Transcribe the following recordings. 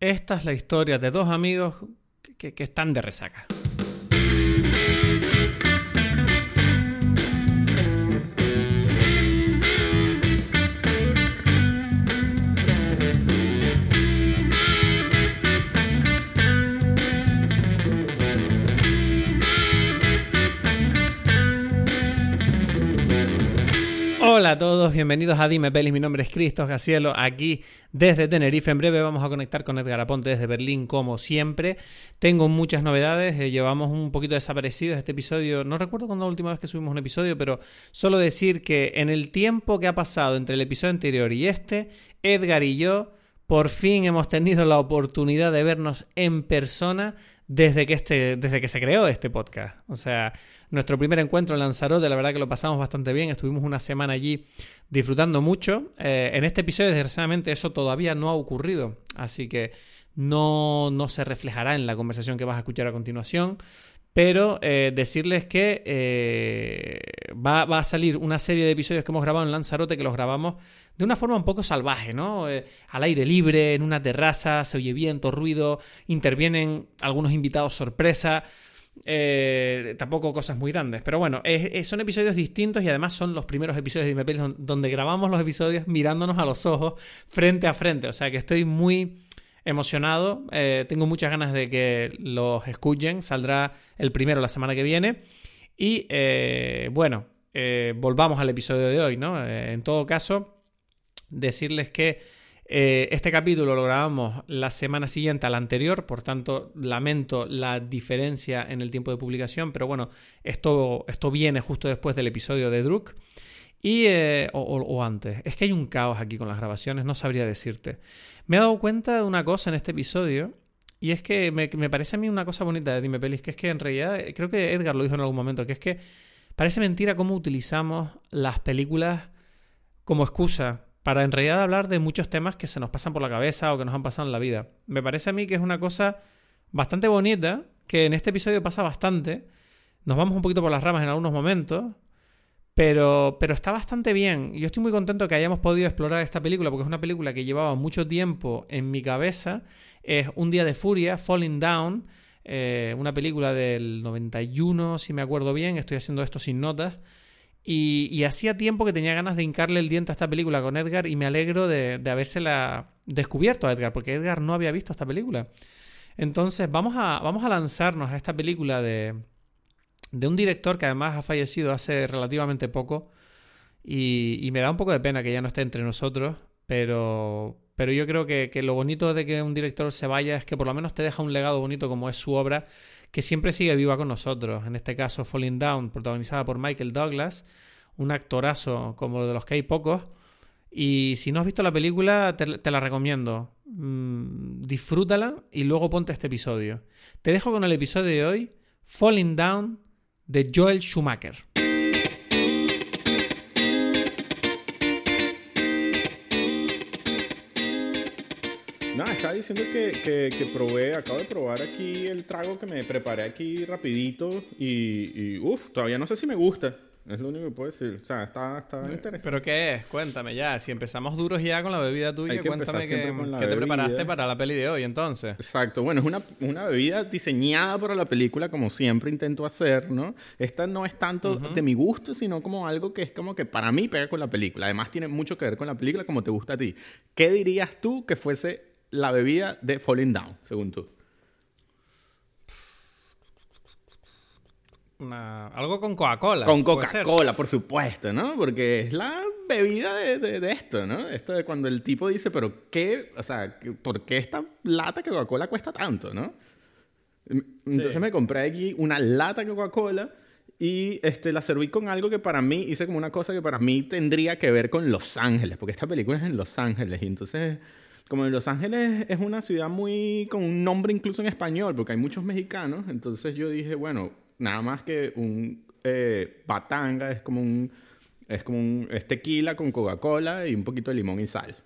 Esta es la historia de dos amigos que, que están de resaca. Hola a todos, bienvenidos a Dime Pelis. Mi nombre es Cristo Gacielo, aquí desde Tenerife. En breve vamos a conectar con Edgar Aponte desde Berlín, como siempre. Tengo muchas novedades, eh, llevamos un poquito desaparecidos este episodio. No recuerdo cuándo la última vez que subimos un episodio, pero solo decir que en el tiempo que ha pasado entre el episodio anterior y este, Edgar y yo por fin hemos tenido la oportunidad de vernos en persona desde que, este, desde que se creó este podcast. O sea, nuestro primer encuentro en Lanzarote, la verdad que lo pasamos bastante bien, estuvimos una semana allí disfrutando mucho. Eh, en este episodio, desgraciadamente, eso todavía no ha ocurrido, así que no, no se reflejará en la conversación que vas a escuchar a continuación. Pero eh, decirles que eh, va, a salir una serie de episodios que hemos grabado en Lanzarote, que los grabamos de una forma un poco salvaje, ¿no? Eh, al aire libre, en una terraza, se oye viento, ruido, intervienen algunos invitados sorpresa. Tampoco cosas muy grandes, pero bueno, son episodios distintos y además son los primeros episodios de Dime donde grabamos los episodios mirándonos a los ojos frente a frente. O sea que estoy muy emocionado, eh, tengo muchas ganas de que los escuchen, saldrá el primero la semana que viene. Y bueno, volvamos al episodio de hoy, ¿no? en todo caso, decirles que eh, este capítulo lo grabamos la semana siguiente al anterior, por tanto lamento la diferencia en el tiempo de publicación, pero bueno, esto, esto viene justo después del episodio de Druk. Y, eh, o, antes, es que hay un caos aquí con las grabaciones, no sabría decirte. Me he dado cuenta de una cosa en este episodio, y es que me, parece a mí una cosa bonita de Dime Pelis, que es que en realidad, creo que Edgar lo dijo en algún momento, que es que parece mentira cómo utilizamos las películas como excusa para en realidad hablar de muchos temas que se nos pasan por la cabeza o que nos han pasado en la vida. Me parece a mí que es una cosa bastante bonita, que en este episodio pasa bastante. Nos vamos un poquito por las ramas en algunos momentos, pero, pero está bastante bien. Yo estoy muy contento que hayamos podido explorar esta película, porque es una película que llevaba mucho tiempo en mi cabeza. Es Un día de furia, Falling Down, eh, una película del 91, si me acuerdo bien. Estoy haciendo esto sin notas. Y, hacía tiempo que tenía ganas de hincarle el diente a esta película con Edgar y me alegro de, de habérsela descubierto a Edgar, porque Edgar no había visto esta película. Entonces vamos a, vamos a lanzarnos a esta película de, de un director que además ha fallecido hace relativamente poco y, me da un poco de pena que ya no esté entre nosotros, pero, pero yo creo que, que, lo bonito de que un director se vaya es que por lo menos te deja un legado bonito como es su obra que siempre sigue viva con nosotros. En este caso, Falling Down, protagonizada por Michael Douglas, un actorazo como de los que hay pocos. Y si no has visto la película, te, la recomiendo. Mm, disfrútala y luego ponte este episodio. Te dejo con el episodio de hoy, Falling Down, de Joel Schumacher. estaba diciendo que, que, probé, acabo de probar aquí el trago que me preparé aquí rapidito y uff, todavía no sé si me gusta. Es lo único que puedo decir. O sea, está, está eh, interesante. ¿Pero qué es? Cuéntame ya. Si empezamos duros ya con la bebida tuya, cuéntame qué, te preparaste para la peli de hoy entonces. Exacto. Bueno, es una, una, bebida diseñada para la película, como siempre intento hacer, ¿no? Esta no es tanto de mi gusto, sino como algo que es como que para mí pega con la película. Además, tiene mucho que ver con la película como te gusta a ti. ¿Qué dirías tú que fuese la bebida de Falling Down, según tú? Algo con Coca-Cola. Con Coca-Cola, por supuesto, ¿no? Porque es la bebida de, esto, ¿no? Esto de cuando el tipo dice, pero ¿qué? O sea, ¿por qué esta lata que Coca-Cola cuesta tanto, no? Entonces me compré aquí una lata de Coca-Cola y este, la serví con algo que para mí, hice como una cosa que para mí tendría que ver con Los Ángeles, porque esta película es en Los Ángeles y entonces como en Los Ángeles es una ciudad muy con un nombre incluso en español, porque hay muchos mexicanos, entonces yo dije, bueno, nada más que un eh, batanga es como un es como un es tequila con Coca-Cola y un poquito de limón y sal.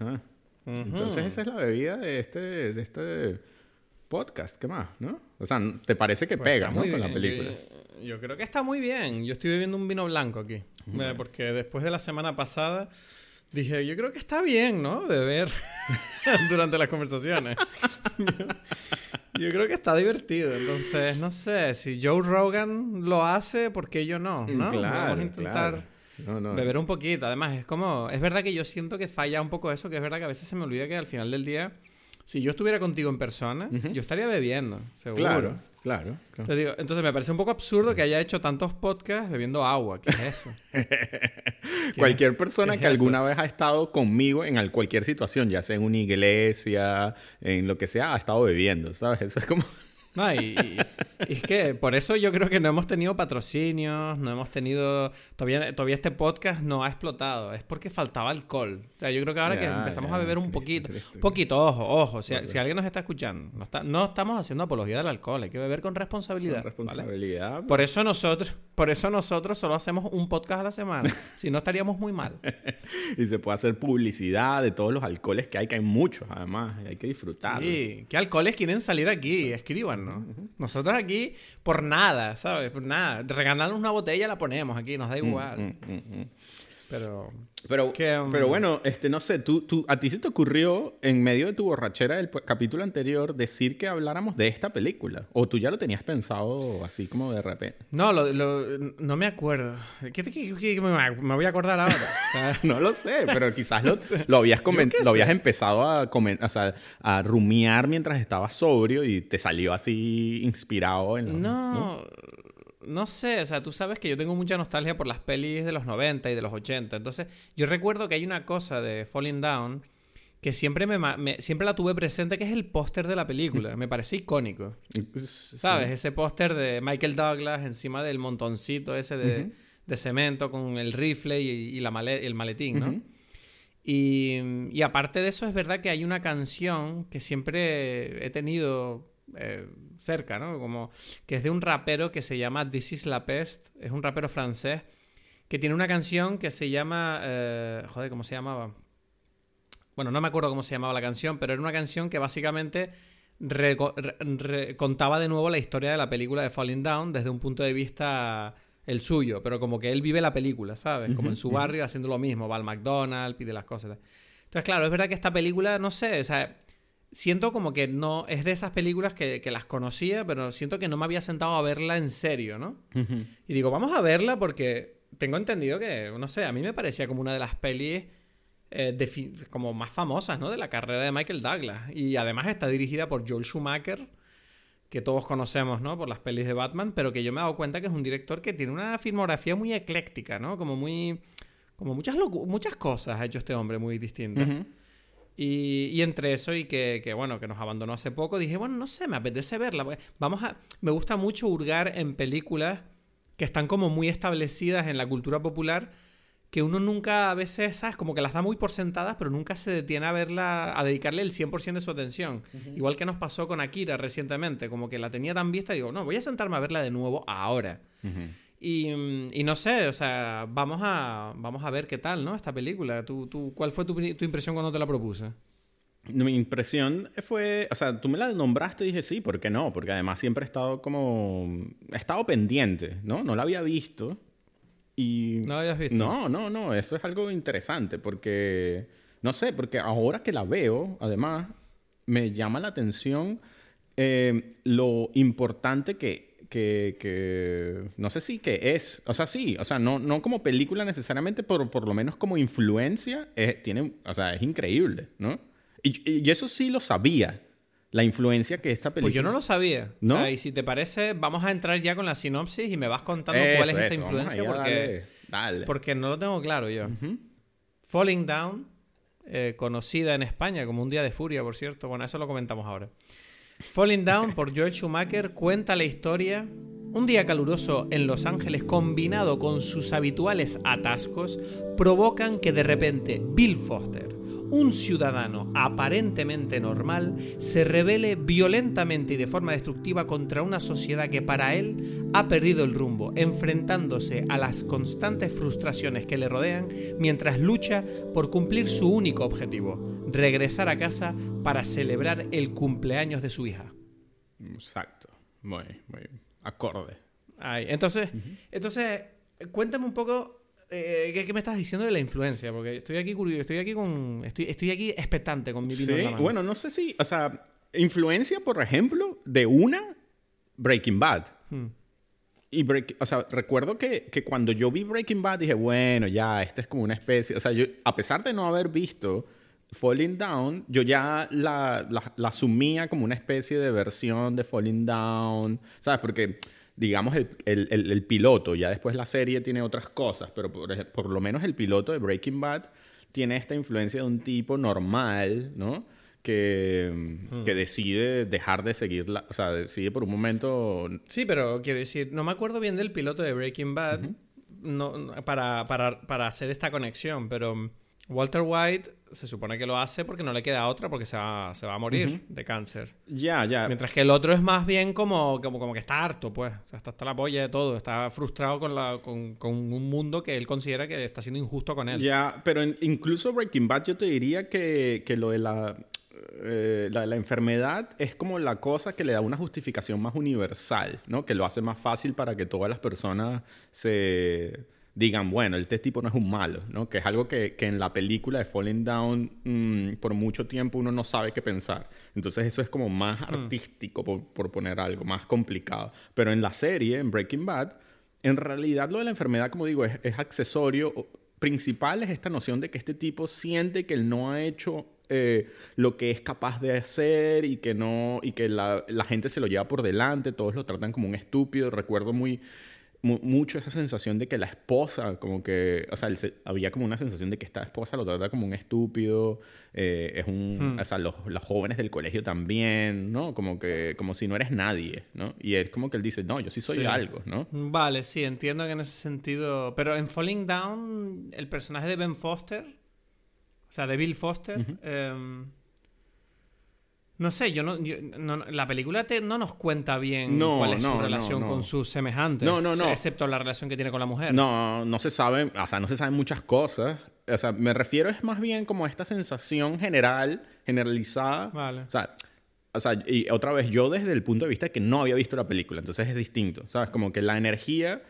¿Ah? Entonces esa es la bebida de este de este podcast, ¿qué más, no? O sea, ¿te parece que pues pega, ¿no? con la película? Yo, creo que está muy bien. Yo estoy bebiendo un vino blanco aquí, porque después de la semana pasada dije, yo creo que está bien, ¿no? Beber durante las conversaciones. yo creo que está divertido. Entonces, no sé, si Joe Rogan lo hace, ¿por qué yo no? ¿no? Claro, Vamos a intentar claro. No, no. beber un poquito. Además, es como, es verdad que yo siento que falla un poco eso, que es verdad que a veces se me olvida que al final del día, si yo estuviera contigo en persona, yo estaría bebiendo, seguro. Claro, claro. claro. Entonces, digo, entonces me parece un poco absurdo que haya hecho tantos podcasts bebiendo agua. ¿Qué es eso? Cualquier persona que eso? alguna vez ha estado conmigo en al- cualquier situación, ya sea en una iglesia, en lo que sea, ha estado bebiendo, ¿sabes? Eso es como... No, y, y- y es que por eso yo creo que no hemos tenido patrocinios, no hemos tenido. Todavía, todavía este podcast no ha explotado. Es porque faltaba alcohol. O sea, yo creo que ahora que empezamos ya, a beber un Cristo, poquito. Cristo. Un poquito, ojo, ojo. Si, si alguien nos está escuchando, no, está- no estamos haciendo apología del alcohol. Hay que beber con responsabilidad. Con ¿vale? responsabilidad. Por eso nosotros, por eso nosotros solo hacemos un podcast a la semana. si no estaríamos muy mal. Y se puede hacer publicidad de todos los alcoholes que hay, que hay muchos además, y hay que disfrutar. Sí, ¿qué alcoholes quieren salir aquí? Nosotros aquí, por nada, ¿sabes? Por nada. Regalarnos una botella la ponemos aquí, nos da igual. Mm, mm, mm. Pero. Pero, Que, um, pero bueno, este, no sé, tú, tú, ¿a ti se te ocurrió en medio de tu borrachera del capítulo anterior decir que habláramos de esta película? ¿O tú ya lo tenías pensado así como de repente? No, lo, lo- no me acuerdo. ¿Qué, qué- qué- me, me voy a acordar ahora? O sea, No lo sé, pero quizás lo, lo habías, lo habías sé. empezado a, o sea, a rumiar mientras estabas sobrio y te salió así inspirado en la- no, no sé. O sea, tú sabes que yo tengo mucha nostalgia por las pelis de los 90 y de los 80. Entonces, yo recuerdo que hay una cosa de Falling Down que siempre, me, siempre la tuve presente, que es el póster de la película. Me parece icónico. ¿Sabes? Ese póster de Michael Douglas encima del montoncito ese de, de cemento con el rifle y, y la male- el maletín, ¿no? y, y aparte de eso, es verdad que hay una canción que siempre he tenido eh, cerca, ¿no? Como que es de un rapero que se llama This is la Pest, es un rapero francés que tiene una canción que se llama... eh, joder, ¿cómo se llamaba? Bueno, no me acuerdo cómo se llamaba la canción, pero era una canción que básicamente reco- re- re- contaba de nuevo la historia de la película de Falling Down desde un punto de vista el suyo, pero como que él vive la película, ¿sabes? Como en su barrio haciendo lo mismo, va al McDonald's, pide las cosas. Entonces, claro, es verdad que esta película, no sé, o sea, siento como que no, es de esas películas que, que las conocía, pero siento que no me había sentado a verla en serio, ¿no? Y digo, vamos a verla porque tengo entendido que, no sé, a mí me parecía como una de las pelis eh, como más famosas, ¿no? De la carrera de Michael Douglas. Y además está dirigida por Joel Schumacher, que todos conocemos, ¿no? Por las pelis de Batman, pero que yo me he dado cuenta que es un director que tiene una filmografía muy ecléctica, ¿no? Como muy... Como muchas, muchas cosas ha hecho este hombre muy distintas. Y, y entre eso y que, que, bueno, que nos abandonó hace poco, dije, bueno, no sé, me apetece verla. porque Vamos a. Me gusta mucho hurgar en películas que están como muy establecidas en la cultura popular, que uno nunca a veces, ¿sabes? Como que las da muy por sentadas, pero nunca se detiene a verla, a dedicarle el 100% de su atención. Igual que nos pasó con Akira recientemente, como que la tenía tan vista, digo, no, voy a sentarme a verla de nuevo ahora. Mm, y no sé, o sea, vamos a, vamos a ver qué tal, ¿no? Esta película. ¿Tú, tú, ¿Cuál fue tu, tu impresión cuando te la propuse? Mi impresión fue, o sea, tú me la nombraste y dije sí, ¿por qué no? Porque además siempre he estado como, he estado pendiente, ¿no? No la había visto y... ¿No la habías visto? No, no, no, eso es algo interesante porque, no sé, porque ahora que la veo, además, me llama la atención eh, lo importante que, que, que, no sé si que es, o sea, sí, o sea, no, no como película necesariamente, pero por lo menos como influencia, es, tiene, o sea, es increíble, ¿no? Y, y eso sí lo sabía, la influencia que esta película... Pues yo no lo sabía. ¿No? O sea, y si te parece, vamos a entrar ya con la sinopsis y me vas contando Eso, cuál es esa eso, vamos influencia allá, porque, dale, dale. porque no lo tengo claro yo. Falling Down, eh, conocida en España como Un Día de Furia, por cierto. Bueno, eso lo comentamos ahora. Falling Down por Joel Schumacher cuenta la historia. Un día caluroso en Los Ángeles combinado con sus habituales atascos provocan que de repente Bill Foster, un ciudadano aparentemente normal, se revele violentamente y de forma destructiva contra una sociedad que para él ha perdido el rumbo, enfrentándose a las constantes frustraciones que le rodean mientras lucha por cumplir su único objetivo, regresar a casa para celebrar el cumpleaños de su hija. Exacto, muy, muy acorde. Ay, entonces, entonces, cuéntame un poco eh, ¿qué, qué me estás diciendo de la influencia? Porque estoy aquí curioso, estoy aquí con. Estoy, estoy aquí expectante con mi la Sí, bueno, no sé si, o sea, influencia, por ejemplo, de una Breaking Bad. Hmm. Y, Break- o sea, recuerdo que, que cuando yo vi Breaking Bad dije, bueno, ya, esta es como una especie, o sea, yo, a pesar de no haber visto Falling Down, yo ya la, la, la asumía como una especie de versión de Falling Down, ¿sabes? Porque, digamos, el, el, el- el piloto, ya después la serie tiene otras cosas, pero por, por lo menos el piloto de Breaking Bad tiene esta influencia de un tipo normal, ¿no? Que, que decide dejar de seguirla, o sea, decide por un momento Sí, pero quiero decir, no me acuerdo bien del piloto de Breaking Bad. No, no, para, para, para hacer esta conexión, pero mm, Walter White se supone que lo hace porque no le queda otra porque se va, se va a morir de cáncer. Ya, ya. Mientras que el otro es más bien como, como, como que está harto, pues. O sea, está hasta la polla de todo. Está frustrado con, la, con, con un mundo que él considera que está siendo injusto con él. Ya, pero en- incluso Breaking Bad yo te diría que, que lo de la, eh, la, la enfermedad es como la cosa que le da una justificación más universal, ¿no? Que lo hace más fácil para que todas las personas se digan, bueno, este tipo no es un malo, ¿no? Que es algo que, que en la película de Falling Down mm, por mucho tiempo uno no sabe qué pensar. Entonces eso es como más artístico, por, por poner algo, más complicado. Pero en la serie, en Breaking Bad, en realidad lo de la enfermedad, como digo, es, es accesorio. Principal es esta noción de que este tipo siente que él no ha hecho eh, lo que es capaz de hacer y que no y que la, la gente se lo lleva por delante, todos lo tratan como un estúpido. Recuerdo muy mu- mucho esa sensación de que la esposa, como que, o sea, se- había como una sensación de que esta esposa lo trata como un estúpido, eh, es un, o sea, los, los jóvenes del colegio también, ¿no? Como que, como si no eres nadie, ¿no? Y es como que él dice, no, yo sí soy Sí. algo, ¿no? Vale, sí, entiendo que en ese sentido. Pero en Falling Down, el personaje de Ben Foster, o sea, de Bill Foster, no sé, yo no, yo- no- no- la película te- no nos cuenta bien No, cuál es no, su no, relación no. con sus semejantes. No, no, o sea, no. excepto la relación que tiene con la mujer. No, no se sabe, o sea, no se saben muchas cosas. O sea, me refiero es más bien como a esta sensación general, generalizada. Vale. O sea, o sea, y otra vez, yo desde el punto de vista de que no había visto la película, entonces es distinto, ¿sabes? Como que la energía,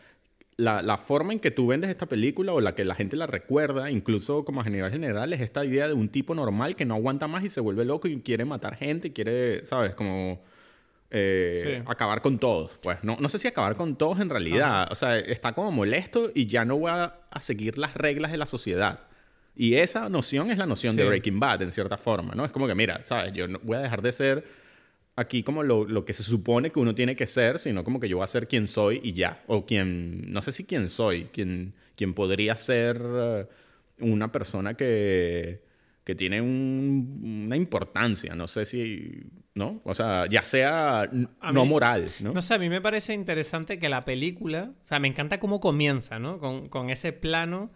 la, la forma en que tú vendes esta película o la que la gente la recuerda, incluso como a general general, es esta idea de un tipo normal que no aguanta más y se vuelve loco y quiere matar gente y quiere, ¿sabes? Como eh, Sí. acabar con todos. Pues no, no sé si acabar con todos en realidad. O sea, está como molesto y ya no voy a, a seguir las reglas de la sociedad. Y esa noción es la noción de Sí. Breaking Bad, en cierta forma, ¿no? Es como que, mira, ¿sabes? Yo no voy a dejar de ser aquí como lo, lo que se supone que uno tiene que ser, sino como que yo voy a ser quien soy y ya. O quien, no sé si quién soy, quien, quien podría ser eh, una persona que, que tiene un- una importancia, no sé si, ¿no? O sea, ya sea A no mí- moral, ¿no? No sé, a mí me parece interesante que la película, o sea, me encanta cómo comienza, ¿no? Con, con ese plano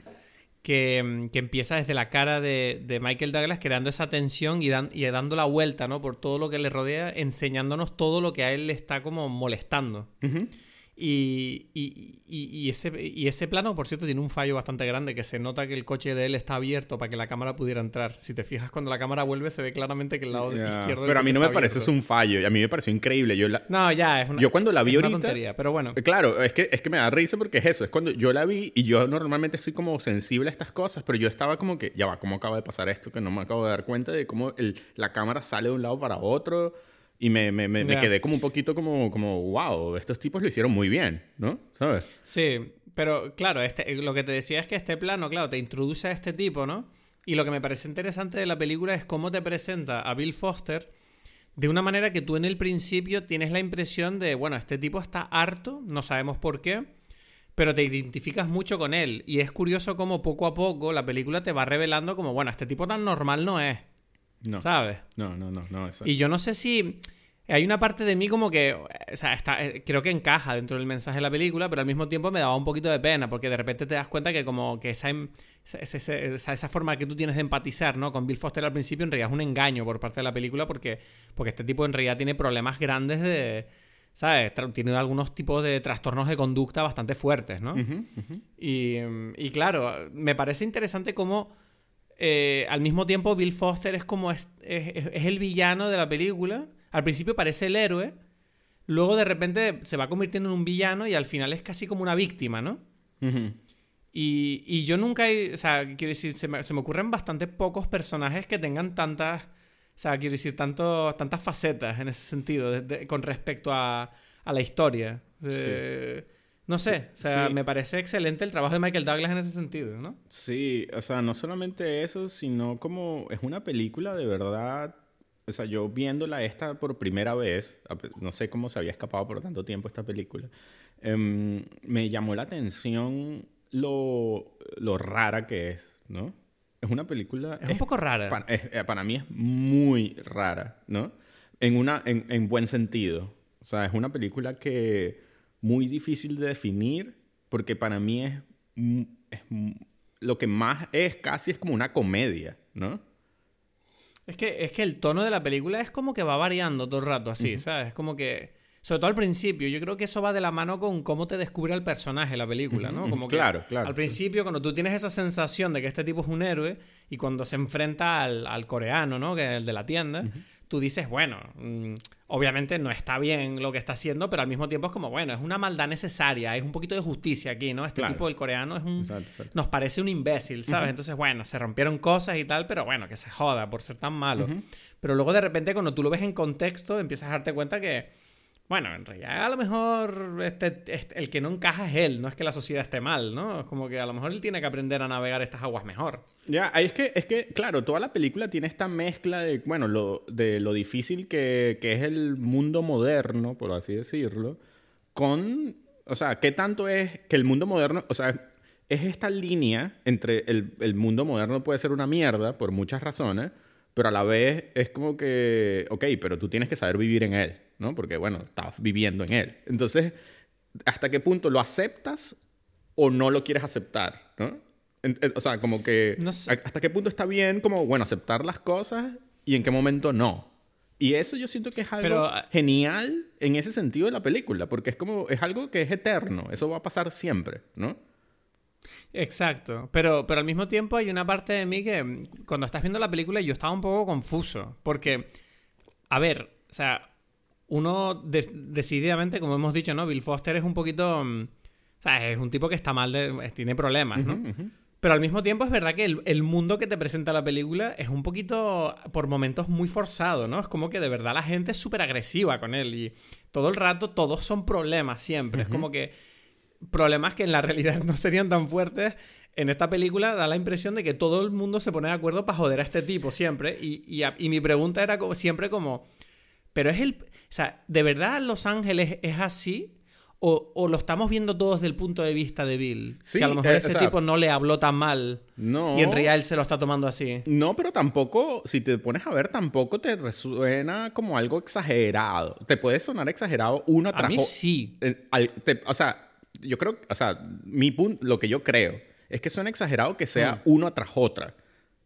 que, mm, que empieza desde la cara de, de Michael Douglas, creando esa tensión y, y dando la vuelta, ¿no? Por todo lo que le rodea, enseñándonos todo lo que a él le está como molestando. Y- y- y ese, y ese plano, por cierto, tiene un fallo bastante grande, que se nota que el coche de él está abierto para que la cámara pudiera entrar. Si te fijas, cuando la cámara vuelve, se ve claramente que el lado Ya. izquierdo del Pero a mí no me parece eso un fallo, y a mí me pareció increíble. Yo la, No, ya, es una, Yo cuando la vi es una ahorita- tontería, pero bueno. Eh, Claro, es que, es que me da risa porque es eso. Es cuando yo la vi y yo normalmente soy como sensible a estas cosas, pero yo estaba como que, ya va, ¿cómo acaba de pasar esto? Que no me acabo de dar cuenta de cómo el- la cámara sale de un lado para otro. Y me, me, me, quedé como un poquito como, como, wow, estos tipos lo hicieron muy bien, ¿no? ¿Sabes? Sí, pero claro, este, lo que te decía es que este plano, claro, te introduce a este tipo, ¿no? Y lo que me parece interesante de la película es cómo te presenta a Bill Foster de una manera que tú en el principio tienes la impresión de, bueno, este tipo está harto, no sabemos por qué, pero te identificas mucho con él. Y es curioso cómo poco a poco la película te va revelando como, bueno, este tipo tan normal no es, No. ¿sabes? No, no, no, no. Eso. Y yo no sé si. Hay una parte de mí como que. O sea, está, eh, creo que encaja dentro del mensaje de la película, pero al mismo tiempo me daba un poquito de pena, porque de repente te das cuenta que, como que esa, em- esa, esa- esa- forma que tú tienes de empatizar ¿no? con Bill Foster al principio, en realidad es un engaño por parte de la película, porque, porque este tipo en realidad tiene problemas grandes de. ¿Sabes? Tiene algunos tipos de trastornos de conducta bastante fuertes, ¿no? Y, y claro, me parece interesante cómo eh, al mismo tiempo Bill Foster es como es, es- es el villano de la película. Al principio parece el héroe, luego de repente se va convirtiendo en un villano y al final es casi como una víctima, ¿no? Y, y yo nunca, he- o sea, quiero decir, se me, se me ocurren bastante pocos personajes que tengan tantas, o sea, quiero decir, tanto, tantas facetas en ese sentido, de- de- con respecto a, a la historia. Eh, no sé, o sea, Sí. me parece excelente el trabajo de Michael Douglas en ese sentido, ¿no? Sí, o sea, no solamente eso, sino como es una película de verdad. O sea, yo viéndola esta por primera vez, no sé cómo se había escapado por tanto tiempo esta película, em, me llamó la atención lo, lo rara que es, ¿no? Es una película... Es un poco rara. pa- es- eh, para mí es muy rara, ¿no? En, una, en, en buen sentido. O sea, es una película que muy difícil de definir porque para mí es, mm, es mm, lo que más es casi es como una comedia, ¿no? Es que, es que el tono de la película es como que va variando todo el rato así, ¿sabes? Es como que. Sobre todo al principio, yo creo que eso va de la mano con cómo te descubre el personaje la película, ¿no? Como que claro, claro. Al principio, cuando tú tienes esa sensación de que este tipo es un héroe y cuando se enfrenta al, al coreano, ¿no? Que es el de la tienda, tú dices, bueno, mm, obviamente no está bien lo que está haciendo, pero al mismo tiempo es como, bueno, es una maldad necesaria, es un poquito de justicia aquí, ¿no? Este Claro. tipo, el coreano, es un, Exacto, exacto. nos parece un imbécil, ¿sabes? Entonces, bueno, se rompieron cosas y tal, pero bueno, que se joda por ser tan malo. Pero luego de repente cuando tú lo ves en contexto, empiezas a darte cuenta que, bueno, en realidad a lo mejor este, este- el que no encaja es él, no es que la sociedad esté mal, ¿no? Es como que a lo mejor él tiene que aprender a navegar estas aguas mejor. Ya, ahí es que, es que, claro, toda la película tiene esta mezcla de, bueno, lo, de lo difícil que, que es el mundo moderno, por así decirlo, con, o sea, qué tanto es que el mundo moderno, o sea, es esta línea entre el, el mundo moderno puede ser una mierda por muchas razones, pero a la vez es como que, ok, pero tú tienes que saber vivir en él, ¿no? Porque, bueno, estás viviendo en él. Entonces, ¿hasta qué punto lo aceptas o no lo quieres aceptar, ¿no? O sea, como que No sé. hasta qué punto está bien como, bueno, aceptar las cosas y en qué momento no. Y eso yo siento que es algo Pero, ah, genial en ese sentido de la película, porque es como, es algo que es eterno, eso va a pasar siempre, ¿no? Exacto, pero, pero al mismo tiempo hay una parte de mí que cuando estás viendo la película yo estaba un poco confuso, porque, a ver, o sea, uno de- decididamente, como hemos dicho, ¿no? Bill Foster es un poquito, mm, o sea, es un tipo que está mal, de, tiene problemas, ¿no? Pero al mismo tiempo es verdad que el, el mundo que te presenta la película es un poquito, por momentos, muy forzado, ¿no? Es como que de verdad la gente es súper agresiva con él y todo el rato todos son problemas siempre. Es como que problemas que en la realidad no serían tan fuertes. En esta película da la impresión de que todo el mundo se pone de acuerdo para joder a este tipo siempre. Y, y a- y mi pregunta era como, siempre como, pero es el... O sea, ¿de verdad Los Ángeles es así? ¿O, o lo estamos viendo todos desde el punto de vista de Bill? Sí, que a lo mejor eh, o ese sea, tipo no le habló tan mal. No. Y en realidad él se lo está tomando así. No, pero tampoco, si te pones a ver, tampoco te resuena como algo exagerado. Te puede sonar exagerado una A tras mí o- sí. Eh, al- te- o sea, yo creo, o sea, mi punto, lo que yo creo es que suena exagerado que sea Mm. una tras otra.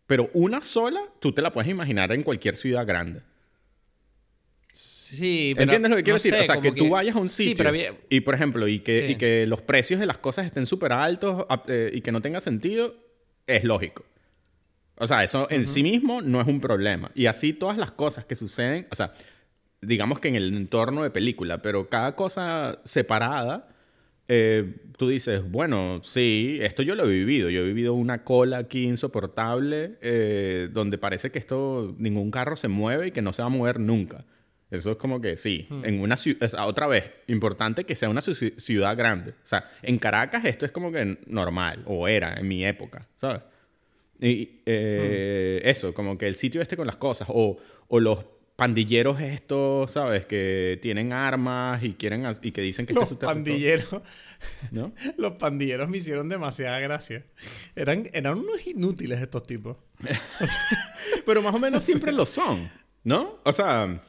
Pero una sola, tú te la puedes imaginar en cualquier ciudad grande. Sí, pero ¿Entiendes lo que quiero no decir? sé, o sea, como que, tú vayas a un sitio Sí, pero había- y, por ejemplo, y que, Sí. y que los precios de las cosas estén súper altos eh, y que no tenga sentido, es lógico. O sea, eso en sí mismo no es un problema. Y así todas las cosas que suceden, o sea, digamos que en el entorno de película, pero cada cosa separada, eh, tú dices, bueno, sí, esto yo lo he vivido. Yo he vivido una cola aquí insoportable eh, donde parece que esto, ningún carro se mueve y que no se va a mover nunca. Eso es como que sí, en una ciudad, otra vez, importante que sea una ci- ciudad grande. O sea, en Caracas esto es como que normal, o era en mi época, ¿sabes? Y eh, eso, como que el sitio este con las cosas, o, o los pandilleros estos, ¿sabes? Que tienen armas y quieren y que dicen que este Los es su pandilleros. ¿no? Los pandilleros me hicieron demasiada gracia. Eran, eran unos inútiles estos tipos. Pero más o menos siempre lo son, ¿no? O sea,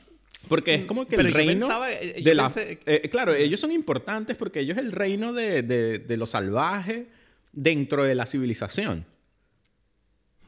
porque es como que Pero el reino pensaba- eh, de la... pensé- eh, claro, ellos son importantes porque ellos es el reino de, de, de lo salvaje dentro de la civilización.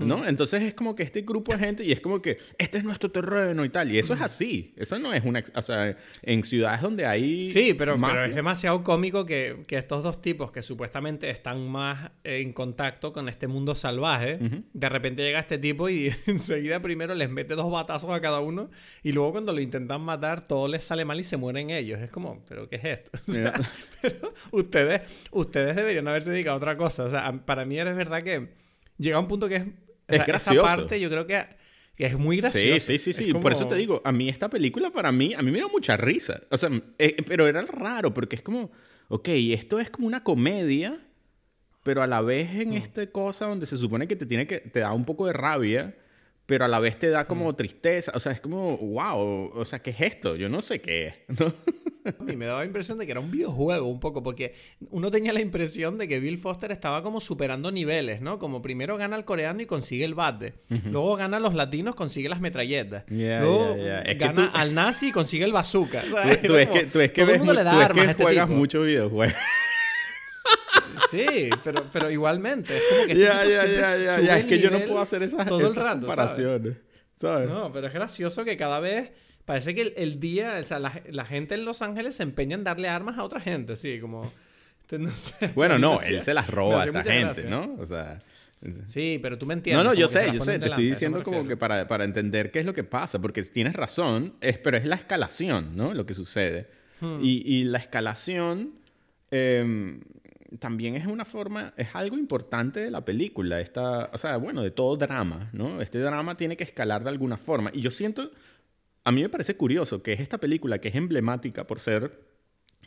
¿No? Entonces es como que este grupo de gente y es como que este es nuestro terreno y tal. Y eso es así. Eso no es una... O sea, en ciudades donde hay... Sí, pero, pero es demasiado cómico que, que, estos dos tipos que supuestamente están más en contacto con este mundo salvaje, de repente llega este tipo y enseguida primero les mete dos batazos a cada uno y luego cuando lo intentan matar todo les sale mal y se mueren ellos. Es como, ¿pero qué es esto? pero ustedes, ustedes deberían haberse dedicado a otra cosa. O sea, para mí es verdad que llega un punto que es es gracioso. Esa parte yo creo que, es muy gracioso. Sí, sí, sí, sí. Por eso te digo, a mí esta película, para mí, a mí me dio mucha risa. O sea, eh, pero era raro porque es como, ok, esto es como una comedia, pero a la vez en mm. esta cosa donde se supone que te tiene que, te da un poco de rabia, pero a la vez te da como mm. tristeza. O sea, es como, wow, o sea, ¿qué es esto? Yo no sé qué es. ¿no? A mí me daba la impresión de que era un videojuego un poco, porque uno tenía la impresión de que Bill Foster estaba como superando niveles, ¿no? Como primero gana el coreano y consigue el bate. Luego gana a los latinos, consigue las metralletas. Luego gana al nazi y consigue el bazooka. Tú, es que, tú es que, ves, le da armas este juegas mucho videojuegos. Sí, pero, pero igualmente. Es como que este ya, ya, ya, ya, Es que yo no puedo hacer esas, todo el rato, comparaciones. ¿sabes? No, pero es gracioso que cada vez Parece que el, día, o sea, la, gente en Los Ángeles se empeña en darle armas a otra gente, sí, como... No sé, bueno, no, él se las roba a esta gente, ¿no? O sea... Sí, pero tú me entiendes. No, no, yo sé, yo sé. Te estoy diciendo como que para, para, entender qué es lo que pasa, porque tienes razón, es, pero es la escalación, ¿no? Lo que sucede. Hmm. Y, y, la escalación em, también es una forma, es algo importante de la película. Esta, o sea, bueno, de todo drama, ¿no? Este drama tiene que escalar de alguna forma. Y yo siento a mí me parece curioso que es esta película que es emblemática por ser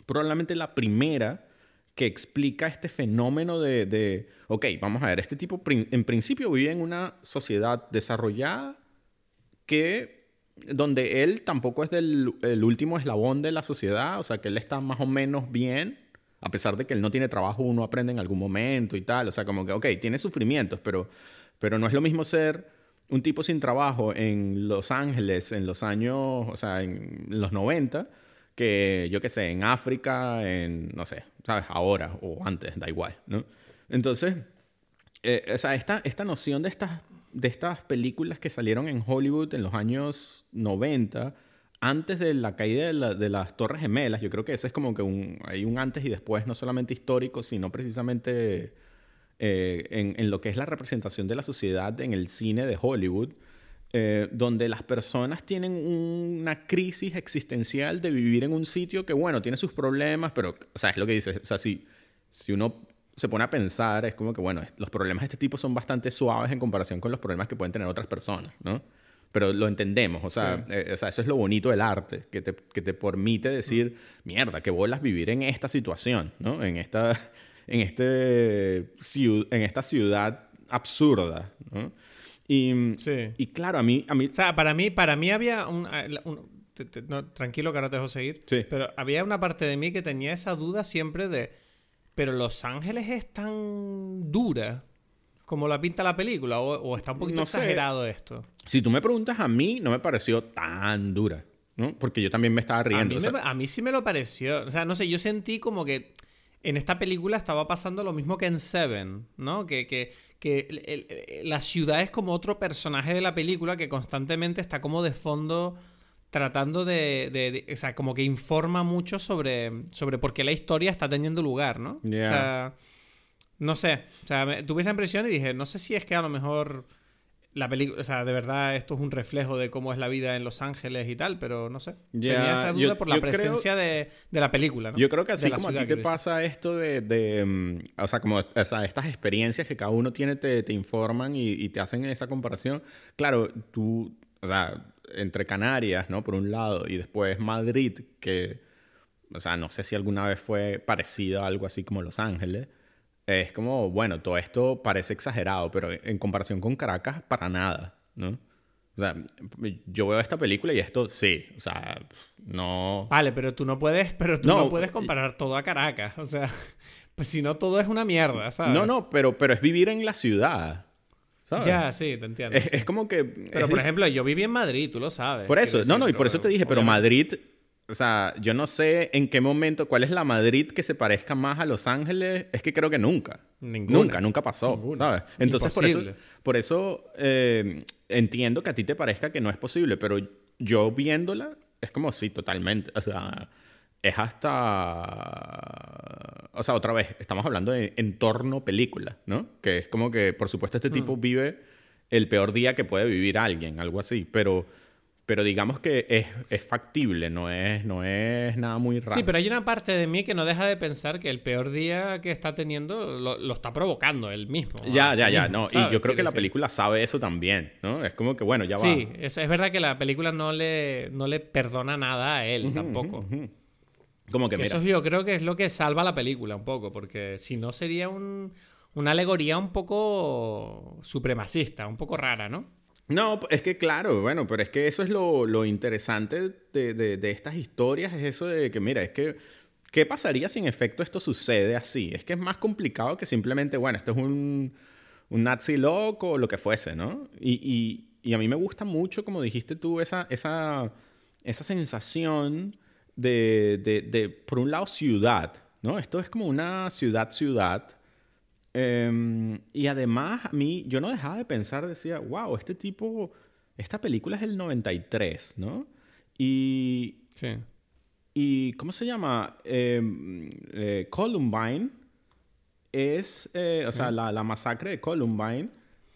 probablemente la primera que explica este fenómeno de, de ok, vamos a ver, este tipo en principio vive en una sociedad desarrollada que donde él tampoco es el último eslabón de la sociedad, o sea, que él está más o menos bien, a pesar de que él no tiene trabajo, uno aprende en algún momento y tal, o sea, como que, ok, tiene sufrimientos, pero, pero no es lo mismo ser un tipo sin trabajo en Los Ángeles en los años, o sea, en los 90, que yo qué sé, en África, en, no sé, ¿sabes? Ahora o antes, da igual, ¿no? Entonces, eh, o sea, esta, esta noción de estas, de estas películas que salieron en Hollywood en los años 90, antes de la caída de, de las Torres Gemelas, yo creo que ese es como que un, hay un antes y después, no solamente histórico, sino precisamente eh, en, lo que es la representación de la sociedad en el cine de Hollywood, eh, donde las personas tienen una crisis existencial de vivir en un sitio que, bueno, tiene sus problemas, pero, o sea, es lo que dices, o sea, si, si uno se pone a pensar, es como que, bueno, los problemas de este tipo son bastante suaves en comparación con los problemas que pueden tener otras personas, ¿no? Pero lo entendemos, o sea, eh, o sea eso es lo bonito del arte, que te, que te permite decir, mierda, que bolas vivir en esta situación, ¿no? En esta en, este, en esta ciudad absurda. Y, y claro, a mí, a mí... O sea, para mí, para mí había un... tranquilo que ahora te dejo seguir. Pero había una parte de mí que tenía esa duda siempre de... Pero Los Ángeles es tan dura como la pinta la película o, está un poquito exagerado esto. Si tú me preguntas a mí, no me pareció tan dura. ¿no? Porque yo también me estaba riendo. A mí, sí me lo pareció. O sea, no sé, yo sentí como que en esta película estaba pasando lo mismo que en Seven, ¿no? Que, que, que la ciudad es como otro personaje de la película que constantemente está como de fondo tratando de, o sea, como que informa mucho sobre, sobre por qué la historia está teniendo lugar, ¿no? O sea, no sé, o sea, tuve esa impresión y dije, no sé si es que a lo mejor la película, o sea, de verdad esto es un reflejo de cómo es la vida en Los Ángeles y tal, pero no sé. Tenía esa duda por la presencia de, la película, ¿no? Yo creo que así como a ti te pasa esto de, mm, o sea, como o sea, estas experiencias que cada uno tiene te, te informan y, te hacen esa comparación. Claro, tú, o sea, entre Canarias, ¿no? Por un lado, y después Madrid, que, o sea, no sé si alguna vez fue parecido a algo así como Los Ángeles es como, bueno, todo esto parece exagerado, pero en comparación con Caracas, para nada, ¿no? O sea, yo veo esta película y esto sí, o sea, no. Vale, pero tú no puedes, pero tú no, puedes comparar todo a Caracas, o sea, pues si no todo es una mierda, ¿sabes? No, no, pero, pero es vivir en la ciudad. ¿sabes? Ya, sí, te entiendo. Es, como que. Pero por ejemplo, yo viví en Madrid, tú lo sabes. Por eso, no, no, y por eso te dije, pero Madrid o sea, yo no sé en qué momento, cuál es la Madrid que se parezca más a Los Ángeles. Es que creo que nunca. Ninguna. Nunca, nunca pasó, Ninguna. ¿sabes? Entonces, por eso, Imposible. por eso eh, entiendo que a ti te parezca que no es posible, pero yo viéndola es como sí, totalmente. O sea, es hasta... O sea, otra vez, estamos hablando de entorno película, ¿no? Que es como que, por supuesto, este tipo vive el peor día que puede vivir alguien, algo así, pero... Pero digamos que es, es factible, no es, no es nada muy raro. Sí, pero hay una parte de mí que no deja de pensar que el peor día que está teniendo lo, lo está provocando él mismo. Ya, ya, sí ya, mismo, no. Y yo creo que la película sabe eso también, ¿no? Es como que, bueno, ya va. Sí, es, es verdad que la película no le, no le perdona nada a él tampoco. Como que, Que mira, eso yo creo que es lo que salva la película un poco, porque si no sería un- una alegoría un poco supremacista, un poco rara, ¿no? No, es que claro, bueno, pero es que eso es lo, interesante de, estas historias, es eso de que, mira, es que, ¿qué pasaría si en efecto esto sucede así? Es que es más complicado que simplemente, bueno, esto es un, nazi loco o lo que fuese, ¿no? Y, a mí me gusta mucho, como dijiste tú, esa, esa, esa sensación de, de, de, por un lado, ciudad, ¿no? Esto es como una ciudad-ciudad. Em, y además, a mí, yo no dejaba de pensar, decía, wow, este tipo, esta película es del 93, ¿no? Y, Sí. y ¿cómo se llama? Em, eh, Columbine es, eh, o sea, la, la masacre de Columbine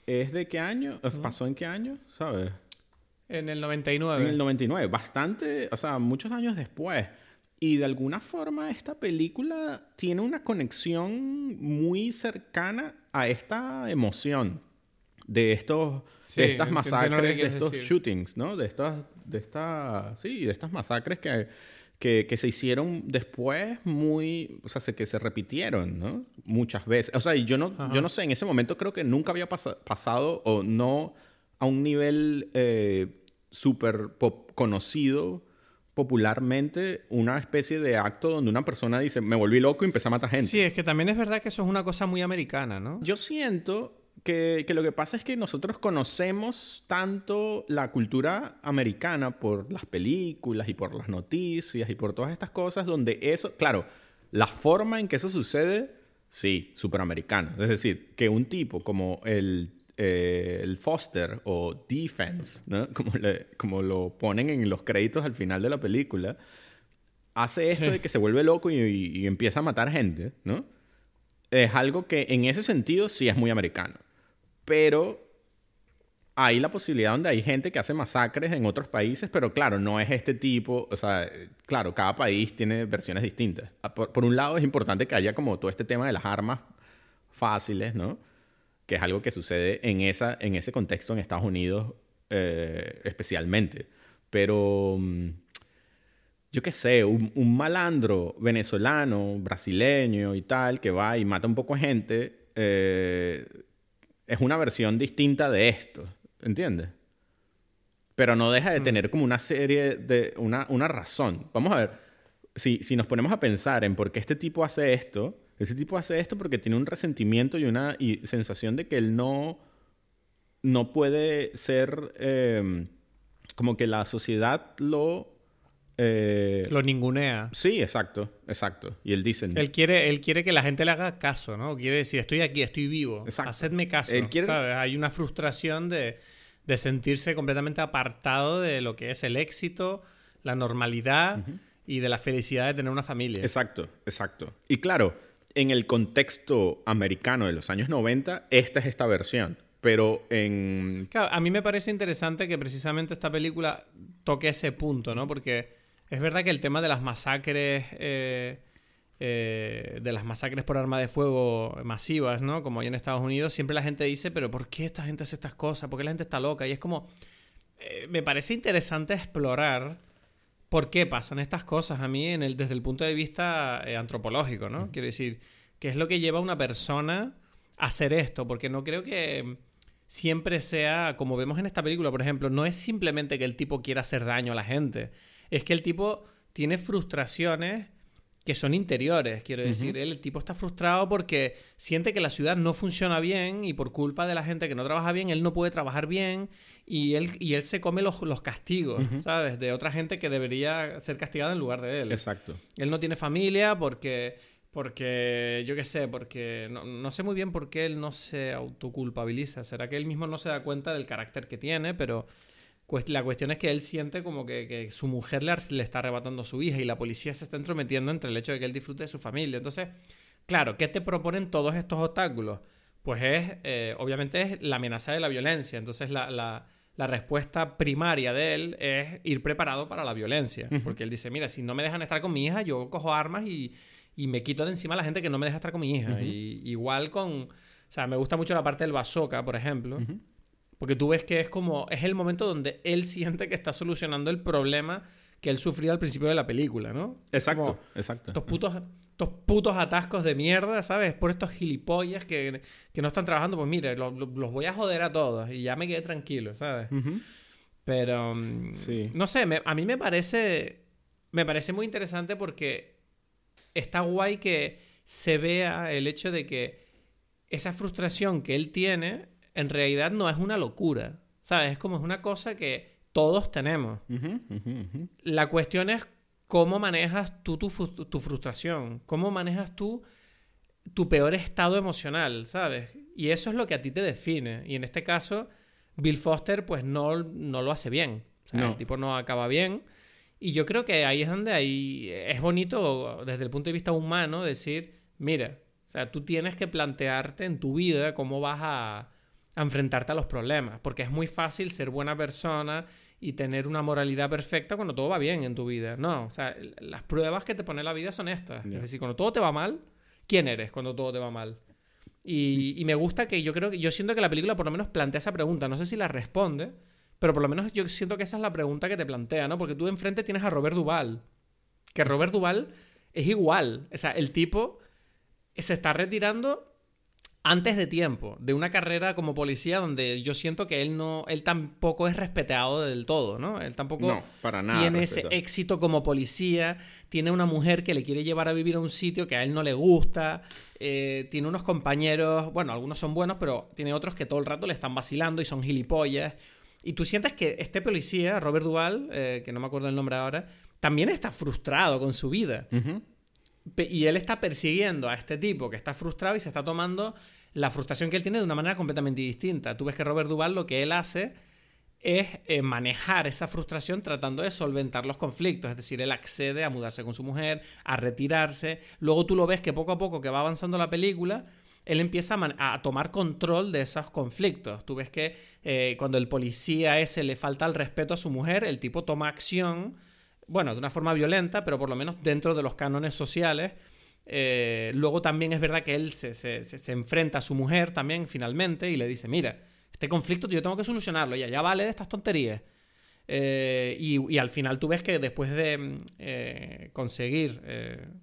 es de qué año? ¿Pasó en qué año? ¿Sabes? En el 99. En el 99, bastante, o sea, muchos años después. Y de alguna forma esta película tiene una conexión muy cercana a esta emoción de estos Sí, de estas masacres, de estos decir. shootings, ¿no? De estas de esta sí, de estas masacres que, que, que se hicieron después muy, o sea, se- que se repitieron, ¿no? Muchas veces. O sea, y yo no yo no sé, en ese momento creo que nunca había pasa- pasado o no a un nivel eh, súper conocido popularmente una especie de acto donde una persona dice, me volví loco y empecé a matar gente. Sí, es que también es verdad que eso es una cosa muy americana, ¿no? Yo siento que, que lo que pasa es que nosotros conocemos tanto la cultura americana por las películas y por las noticias y por todas estas cosas donde eso, claro, la forma en que eso sucede, sí, superamericano. Es decir, que un tipo como el, eh, el Foster o Defense, ¿no? como, le- como lo ponen en los créditos al final de la película, hace esto Sí. de que se vuelve loco y, y- y empieza a matar gente, ¿no? Es algo que en ese sentido sí es muy americano. Pero hay la posibilidad donde hay gente que hace masacres en otros países, pero claro, no es este tipo, o sea, claro, cada país tiene versiones distintas. Ah, Por, por un lado es importante que haya como todo este tema de las armas fáciles, ¿no? Que es algo que sucede en, esa, en ese contexto en Estados Unidos eh, especialmente. Pero, mm, yo qué sé, un, un malandro venezolano, brasileño y tal, que va y mata un poco de gente, eh, es una versión distinta de esto, ¿entiendes? Pero no deja de tener como una serie de, una, una razón. Vamos a ver, si, si nos ponemos a pensar en por qué este tipo hace esto, ese tipo hace esto porque tiene un resentimiento y una y sensación de que él no, no puede ser eh, como que la sociedad lo... eh, Lo ningunea. Sí, exacto, exacto. Y él dice... Él quiere, él quiere que la gente le haga caso, ¿no? Quiere decir, estoy aquí, estoy vivo. Exacto. Hacedme caso. Él quiere- ¿sabes? Hay una frustración de, de sentirse completamente apartado de lo que es el éxito, la normalidad y de la felicidad de tener una familia. Exacto, exacto. Y claro, en el contexto americano de los años 90, esta es esta versión. Pero en... Claro, a mí me parece interesante que precisamente esta película toque ese punto, ¿no? Porque es verdad que el tema de las masacres, eh, eh, de las masacres por arma de fuego masivas, ¿no? Como hay en Estados Unidos, siempre la gente dice, pero ¿por qué esta gente hace estas cosas? ¿Por qué la gente está loca? Y es como, eh, me parece interesante explorar por qué pasan estas cosas a mí en el, desde el punto de vista eh, antropológico, ¿no? Quiero decir, ¿qué es lo que lleva a una persona a hacer esto? Porque no creo que siempre sea, como vemos en esta película, por ejemplo, no es simplemente que el tipo quiera hacer daño a la gente, es que el tipo tiene frustraciones que son interiores, quiero decir. El tipo está frustrado porque siente que la ciudad no funciona bien y por culpa de la gente que no trabaja bien, él no puede trabajar bien y él, y él se come los, los castigos, ¿sabes? De otra gente que debería ser castigada en lugar de él. Exacto. Él no tiene familia porque, porque yo qué sé, porque no, no sé muy bien por qué él no se autoculpabiliza. Será que él mismo no se da cuenta del carácter que tiene, pero la cuestión es que él siente como que, que su mujer le, le, está arrebatando a su hija y la policía se está entrometiendo entre el hecho de que él disfrute de su familia. Entonces, claro, ¿qué te proponen todos estos obstáculos? Pues es, eh, obviamente, es la amenaza de la violencia. Entonces, la, la, la, respuesta primaria de él es ir preparado para la violencia. Porque él dice, mira, si no me dejan estar con mi hija, yo cojo armas y, y me quito de encima a la gente que no me deja estar con mi hija. y, igual con... O sea, me gusta mucho la parte del bazooka, por ejemplo. Porque tú ves que es como, es el momento donde él siente que está solucionando el problema que él sufría al principio de la película, ¿no? Exacto, exacto. Estos putos, estos putos atascos de mierda, ¿sabes? Por estos gilipollas que, que no están trabajando, pues mire, los, los, voy a joder a todos y ya me quedé tranquilo, ¿sabes? Pero, mm, sí. no sé, a mí me parece, me parece muy interesante porque está guay que se vea el hecho de que esa frustración que él tiene en realidad no es una locura. ¿Sabes? Es como es una cosa que todos tenemos. La cuestión es cómo manejas tú tu, tu, frustración, cómo manejas tú tu peor estado emocional, ¿sabes? Y eso es lo que a ti te define. Y en este caso, Bill Foster pues no, no lo hace bien. El tipo no acaba bien. Y yo creo que ahí es donde ahí es bonito desde el punto de vista humano decir, mira, o sea, tú tienes que plantearte en tu vida cómo vas a, a enfrentarte a los problemas, porque es muy fácil ser buena persona y tener una moralidad perfecta cuando todo va bien en tu vida. No, o sea, las pruebas que te pone la vida son estas. Es decir, cuando todo te va mal, ¿quién eres cuando todo te va mal? Y, y, me gusta que yo creo que yo siento que la película por lo menos plantea esa pregunta. No sé si la responde, pero por lo menos yo siento que esa es la pregunta que te plantea, ¿no? Porque tú enfrente tienes a Robert Duval. Que Robert Duval es igual. O sea, el tipo se está retirando antes de tiempo, de una carrera como policía donde yo siento que él no, él tampoco es respetado del todo, ¿no? Él tampoco para nada tiene ese éxito como policía, tiene una mujer que le quiere llevar a vivir a un sitio que a él no le gusta, eh, tiene unos compañeros, bueno, algunos son buenos, pero tiene otros que todo el rato le están vacilando y son gilipollas. Y tú sientes que este policía, Robert Duval, eh, que no me acuerdo el nombre ahora, también está frustrado con su vida. Y él está persiguiendo a este tipo que está frustrado y se está tomando la frustración que él tiene de una manera completamente distinta. Tú ves que Robert Duval lo que él hace es eh, manejar esa frustración tratando de solventar los conflictos. Es decir, él accede a mudarse con su mujer, a retirarse. Luego tú lo ves que poco a poco que va avanzando la película, él empieza a, tomar control de esos conflictos. Tú ves que eh, cuando el policía ese le falta el respeto a su mujer, el tipo toma acción, bueno, de una forma violenta, pero por lo menos dentro de los cánones sociales eh, luego también es verdad que él se, se, se, enfrenta a su mujer también finalmente y le dice, mira, este conflicto yo tengo que solucionarlo, ya, ya vale de estas tonterías. Eh, y, y, al final tú ves que después de mm, eh, conseguir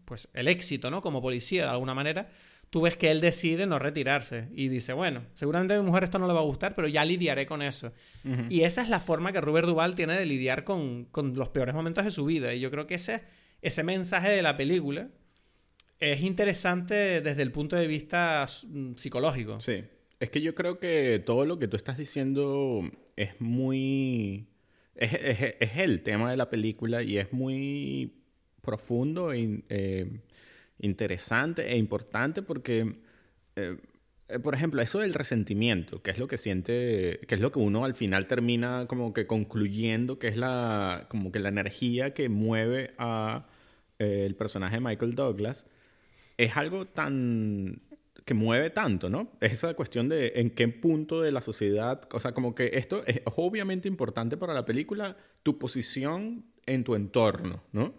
pues el éxito ¿no? como policía de alguna manera, tú ves que él decide no retirarse y dice, bueno, seguramente a mi mujer esto no le va a gustar, pero ya lidiaré con eso. Y esa es la forma que Robert Duval tiene de lidiar con, con, los peores momentos de su vida. Y yo creo que ese, ese mensaje de la película es interesante desde el punto de vista mm, psicológico. Sí. Es que yo creo que todo lo que tú estás diciendo es muy... Es, el tema de la película y es muy profundo e eh, interesante e importante porque, eh, eh, por ejemplo, eso del resentimiento, que es lo que siente, que es lo que uno al final termina como que concluyendo que es la, como que la energía que mueve a el personaje de Michael Douglas, es algo tan que mueve tanto, ¿no? Es esa cuestión de en qué punto de la sociedad, o sea, como que esto es obviamente importante para la película, tu posición en tu entorno, ¿no?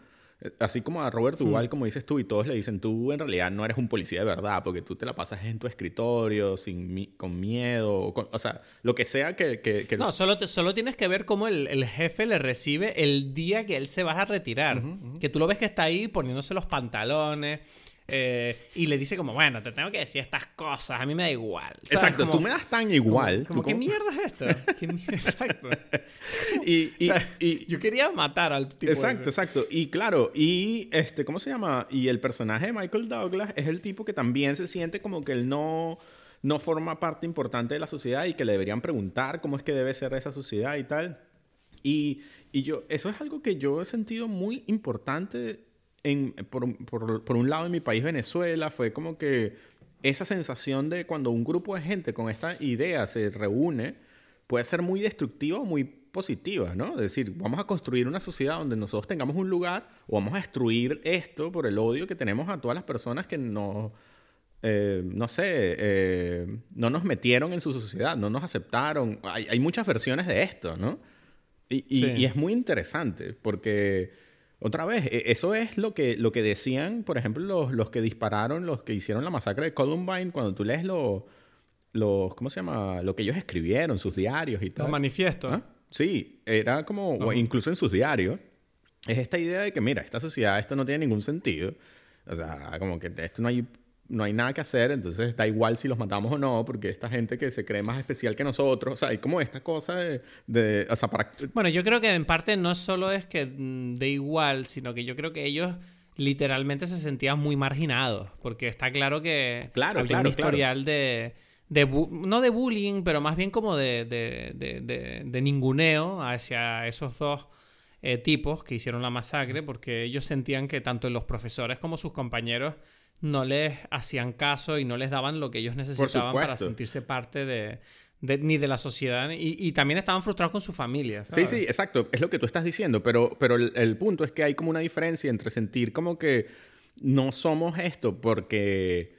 Así como a Robert Duval, mm. como dices tú, y todos le dicen, tú en realidad no eres un policía de verdad, porque tú te la pasas en tu escritorio, sin con miedo, o sea, lo que sea que... que, No, solo, te, solo tienes que ver cómo el, el, jefe le recibe el día que él se va a retirar. Que tú lo ves que está ahí poniéndose los pantalones, eh, y le dice como, bueno, te tengo que decir estas cosas, a mí me da igual. Exacto, tú me das tan igual. Como, ¿qué mierda es esto? exacto. y, y, yo quería matar al tipo Exacto, exacto. Y claro, y este, ¿cómo se llama? Y el personaje de Michael Douglas es el tipo que también se siente como que él no... no forma parte importante de la sociedad y que le deberían preguntar cómo es que debe ser esa sociedad y tal. Y, y yo, eso es algo que yo he sentido muy importante en, por, por, por un lado en mi país, Venezuela, fue como que esa sensación de cuando un grupo de gente con esta idea se reúne, puede ser muy destructiva o muy positiva, ¿no? Es decir, vamos a construir una sociedad donde nosotros tengamos un lugar o vamos a destruir esto por el odio que tenemos a todas las personas que no, eh, no sé, eh, no nos metieron en su sociedad, no nos aceptaron. Hay, hay muchas versiones de esto, ¿no? Y, y, y, es muy interesante porque, otra vez, e, eso es lo que, lo que decían, por ejemplo, los, los que dispararon, los que hicieron la masacre de Columbine, cuando tú lees los, los ¿cómo se llama? Lo que ellos escribieron, sus diarios y tal. Los manifiestos. ¿Ah? Sí, era como, uh -huh. incluso en sus diarios, es esta idea de que, mira, esta sociedad, esto no tiene ningún sentido. O sea, como que esto no hay, no hay nada que hacer, entonces da igual si los matamos o no, porque esta gente que se cree más especial que nosotros, o sea, hay como esta cosa de, de o sea, para... Bueno, yo creo que en parte no solo es que de igual, sino que yo creo que ellos literalmente se sentían muy marginados, porque está claro que claro, había claro, un historial claro. de de no de bullying, pero más bien como de, de, de, de ninguneo hacia esos dos eh, tipos que hicieron la masacre, porque ellos sentían que tanto los profesores como sus compañeros no les hacían caso y no les daban lo que ellos necesitaban para sentirse parte de, de, ni de la sociedad y, y, también estaban frustrados con su familia. ¿sabes? Sí, sí, exacto, es lo que tú estás diciendo, pero, pero el, el punto es que hay como una diferencia entre sentir como que no somos esto porque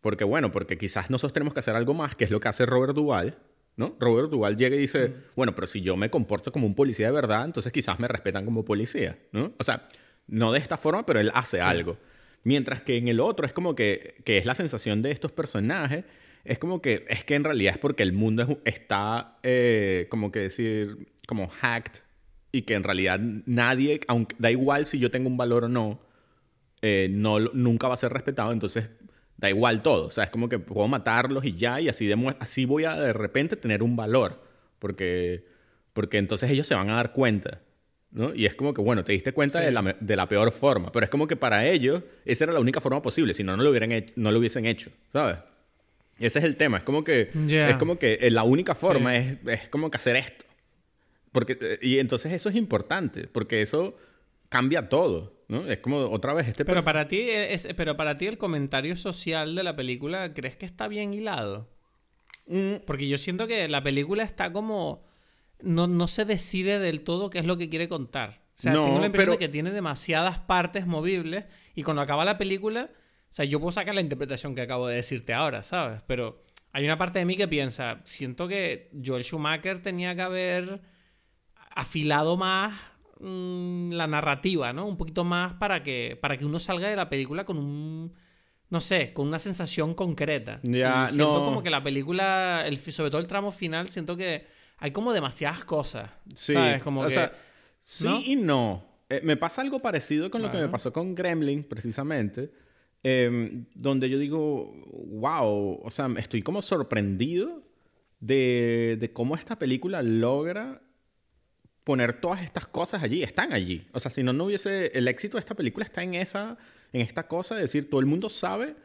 porque bueno, porque quizás nosotros tenemos que hacer algo más, que es lo que hace Robert Duvall, ¿no? Robert Duvall llega y dice, mm. bueno, pero si yo me comporto como un policía de verdad, entonces quizás me respetan como policía, ¿no? O sea, no de esta forma, pero él hace sí. algo. Mientras que en el otro es como que, que es la sensación de estos personajes, es como que es que en realidad es porque el mundo es, está, eh, como que decir, como hacked y que en realidad nadie, aunque da igual si yo tengo un valor o no, eh, no nunca va a ser respetado, entonces da igual todo. O sea, es como que puedo matarlos y ya, y así, así voy a de repente tener un valor. Porque, porque entonces ellos se van a dar cuenta. ¿No? Y es como que, bueno, te diste cuenta sí. de, la, de, la, peor forma. Pero es como que para ellos esa era la única forma posible. Si no, no lo, hubieran hecho, no lo hubiesen hecho. ¿Sabes? Ese es el tema. Es como que, yeah. es como que eh, la única forma sí. es, es como que hacer esto. Porque, eh, y entonces eso es importante. Porque eso cambia todo. ¿no? Es como otra vez este pero para ti es, pero para ti el comentario social de la película crees que está bien hilado mm. porque yo siento que la película está como no, no se decide del todo qué es lo que quiere contar o sea no, tengo la impresión pero... de que tiene demasiadas partes movibles y cuando acaba la película o sea yo puedo sacar la interpretación que acabo de decirte ahora sabes pero hay una parte de mí que piensa siento que Joel Schumacher tenía que haber afilado más mmm, la narrativa, ¿no? Un poquito más para que, para que uno salga de la película con un. No sé, con una sensación concreta. Ya, y siento no. como que la película, el, sobre todo el tramo final, siento que hay como demasiadas cosas. Sí. ¿sabes? Como o que, sea, sí ¿no? y no. Eh, me pasa algo parecido con lo que me pasó con Gremlin, precisamente. Eh, donde yo digo, wow, o sea, estoy como sorprendido de, de cómo esta película logra poner todas estas cosas allí, están allí. O sea, si no, no hubiese... El éxito de esta película está en esa, en esta cosa de decir, todo el mundo sabe,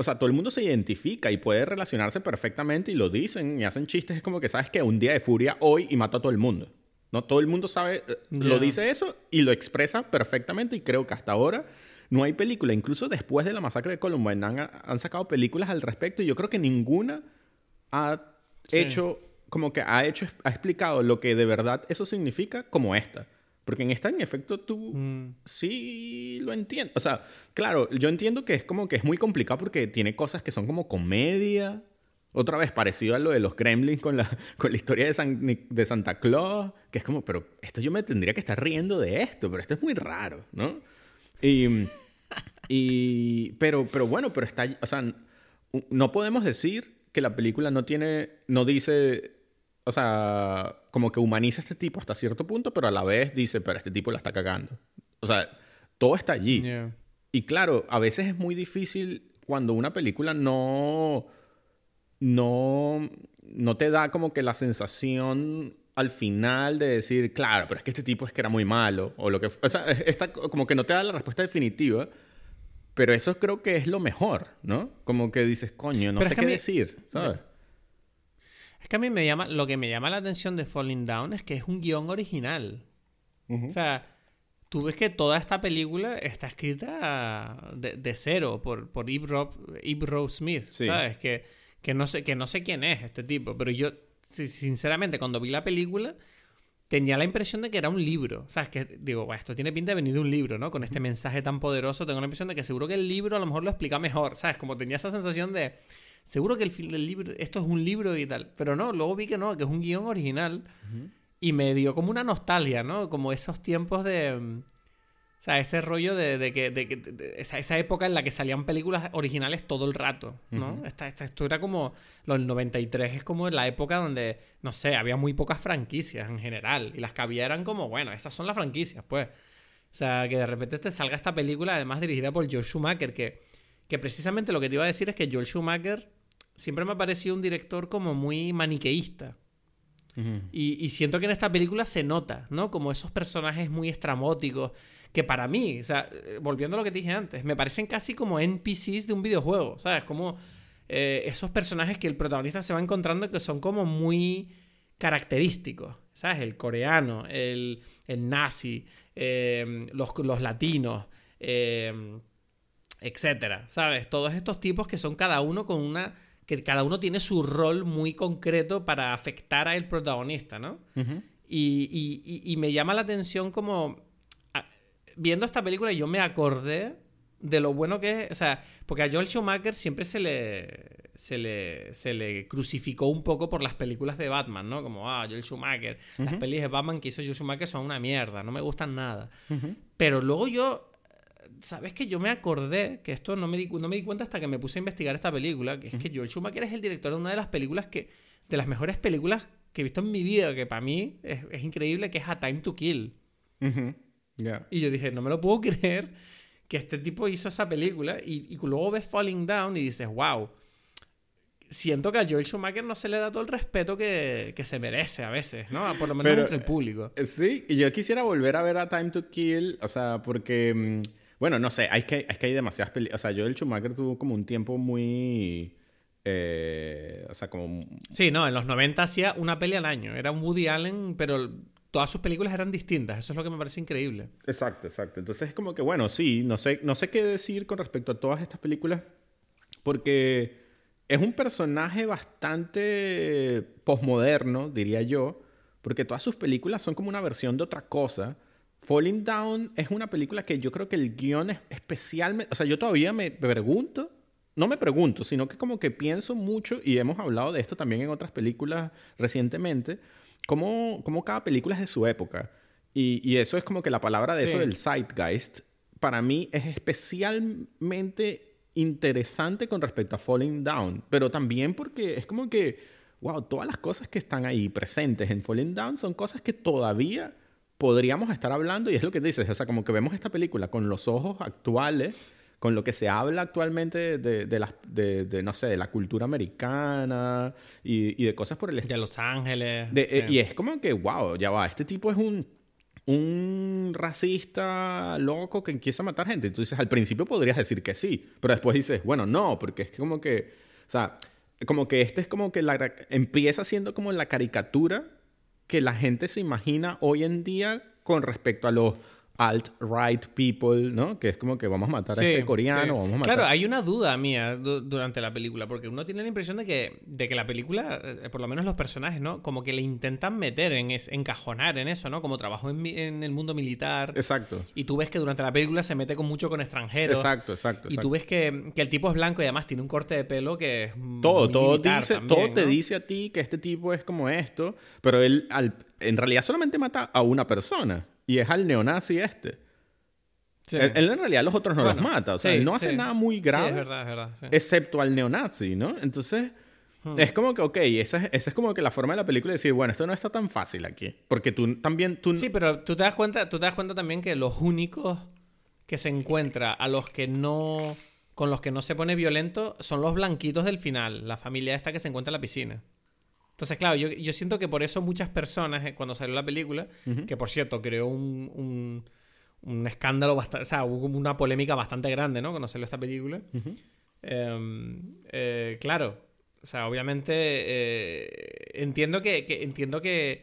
o sea, todo el mundo se identifica y puede relacionarse perfectamente y lo dicen y hacen chistes. Es como que sabes que un día de furia hoy y mato a todo el mundo. ¿No? Todo el mundo sabe, yeah. lo dice eso y lo expresa perfectamente y creo que hasta ahora no hay película. Incluso después de la masacre de Columbine han, han sacado películas al respecto y yo creo que ninguna ha sí. hecho como que ha hecho, ha explicado lo que de verdad eso significa como esta. Porque en esta, en efecto, tú mm. sí lo entiendes. O sea, claro, yo entiendo que es como que es muy complicado porque tiene cosas que son como comedia. Otra vez, parecido a lo de los Gremlins con la, con la historia de, San, de Santa Claus. Que es como, pero esto yo me tendría que estar riendo de esto, pero esto es muy raro, ¿no? Y. y pero, pero bueno, pero está. O sea, no podemos decir que la película no tiene. No dice o sea, como que humaniza a este tipo hasta cierto punto, pero a la vez dice, pero este tipo la está cagando. O sea, todo está allí. Y claro, a veces es muy difícil cuando una película no, no, no te da como que la sensación al final de decir, claro, pero es que este tipo es que era muy malo, o lo que... O sea, está como que no te da la respuesta definitiva, Pero eso creo que es lo mejor, ¿no? Como que dices, coño, no sé qué decir, ¿sabes? Es que a mí me llama, lo que me llama la atención de Falling Down es que es un guion original. O sea, tú ves que toda esta película está escrita de, cero por, por Eve, Smith, ¿sabes? Que, que, no sé, que no sé quién es este tipo, pero yo, sinceramente, cuando vi la película, tenía la impresión de que era un libro. ¿Sabes? Que digo, esto tiene pinta de venir de un libro, ¿no? Con este mensaje tan poderoso, tengo la impresión de que seguro que el libro a lo mejor lo explica mejor, ¿sabes? Como tenía esa sensación de, seguro que el, del libro, esto es un libro y tal. Pero no, luego vi que no, que es un guion original. Y me dio como una nostalgia, ¿no? Como esos tiempos de... O sea, ese rollo de, que, de, esa, época en la que salían películas originales todo el rato, ¿no? esta, esta, esto era como, los 93 es como la época donde, no sé, había muy pocas franquicias en general, y las que había eran como, bueno, esas son las franquicias, pues. O sea, que de repente te salga esta película, además dirigida por George Schumacher, que, que precisamente lo que te iba a decir es que George Schumacher siempre me ha parecido un director como muy maniqueísta y, siento que en esta película se nota, ¿no? Como esos personajes muy estramóticos, que para mí, o sea, eh, volviendo a lo que te dije antes, me parecen casi como NPCs de un videojuego, ¿sabes? Como eh, esos personajes que el protagonista se va encontrando que son como muy característicos, ¿sabes? El coreano, el, nazi, eh, los, los, latinos, etcétera, ¿sabes? Todos estos tipos que son cada uno con una que cada uno tiene su rol muy concreto para afectar al protagonista, ¿no? y, me llama la atención como... viendo esta película yo me acordé de lo bueno que es, o sea, porque a Joel Schumacher siempre se le, se le, se le crucificó un poco por las películas de Batman, ¿no? Como, ah, Joel Schumacher, las películas de Batman que hizo Joel Schumacher son una mierda, no me gustan nada. Pero luego yo ¿Sabes que yo me acordé que esto no me, di, no me di cuenta hasta que me puse a investigar esta película? Que es que Joel Schumacher es el director de una de las películas que. de las mejores películas que he visto en mi vida, que para mí es, increíble, que es A Time to Kill. Y yo dije, no me lo puedo creer que este tipo hizo esa película y, luego ves Falling Down y dices, wow. Siento que a Joel Schumacher no se le da todo el respeto que, se merece a veces, ¿no? Por lo menos entre el público. Eh, sí, y yo quisiera volver a ver A Time to Kill, o sea, porque mm, bueno, no sé, es que, es que hay demasiadas películas. O sea, yo el Schumacher tuvo como un tiempo muy. Eh, o sea, como. Sí, no, en los 90 hacía una peli al año. Era un Woody Allen, pero todas sus películas eran distintas. Eso es lo que me parece increíble. Exacto, exacto. Entonces es como que, bueno, sí, no sé, no sé qué decir con respecto a todas estas películas, porque es un personaje bastante posmoderno, diría yo, porque todas sus películas son como una versión de otra cosa Falling Down es una película que yo creo que el guion es especialmente... O sea, yo todavía me pregunto, no me pregunto, sino que como que pienso mucho, y hemos hablado de esto también en otras películas recientemente, cómo, cómo cada película es de su época. Y, y, eso es como que la palabra de eso del zeitgeist, para mí es especialmente interesante con respecto a Falling Down, pero también porque es como que, wow, todas las cosas que están ahí presentes en Falling Down son cosas que todavía podríamos estar hablando, y es lo que dices, o sea, como que vemos esta película con los ojos actuales, con lo que se habla actualmente de, de, la, de, no sé, de la cultura americana y, y de cosas por el estilo. De Los Ángeles. Eh, y es como que, wow, ya va, este tipo es un, un racista loco que empieza a matar gente. Entonces, al principio podrías decir que sí, pero después dices, bueno, no, porque es como que, o sea, como que este es como que la, empieza siendo como la caricatura que la gente se imagina hoy en día con respecto a los alt-right people, ¿no? Que es como que vamos a matar a este coreano, vamos a matar... Claro, hay una duda mía durante la película, porque uno tiene la impresión de que, de que la película, eh, por lo menos los personajes, ¿no? Como que le intentan meter, en encajonar en eso, ¿no? Como trabajó en, el mundo militar. Exacto. Y tú ves que durante la película se mete con mucho con extranjeros. Exacto, exacto. Y tú ves que, el tipo es blanco y además tiene un corte de pelo que es Todo, todo, dice, todo te dice a ti que este tipo es como esto, pero él en realidad solamente mata a una persona. Y es al neonazi este. Él, en realidad los otros no los mata. O sea, él no hace nada muy grave. es verdad, es verdad. Excepto al neonazi, ¿no? Entonces, hmm. es como que, ok, esa es, esa es como que la forma de la película de decir, bueno, esto no está tan fácil aquí. Porque tú también... Tú... Sí, pero tú te, das cuenta, tú te das cuenta también que los únicos que se encuentra a los que no... con los que no se pone violento son los blanquitos del final. La familia esta que se encuentra en la piscina. Entonces, claro, yo, yo, siento que por eso muchas personas, eh, cuando salió la película, que por cierto creó un, un escándalo bastante, o sea, hubo una polémica bastante grande, ¿no? Cuando salió esta película. Em, eh, claro, o sea, obviamente eh, entiendo que, que- entiendo que,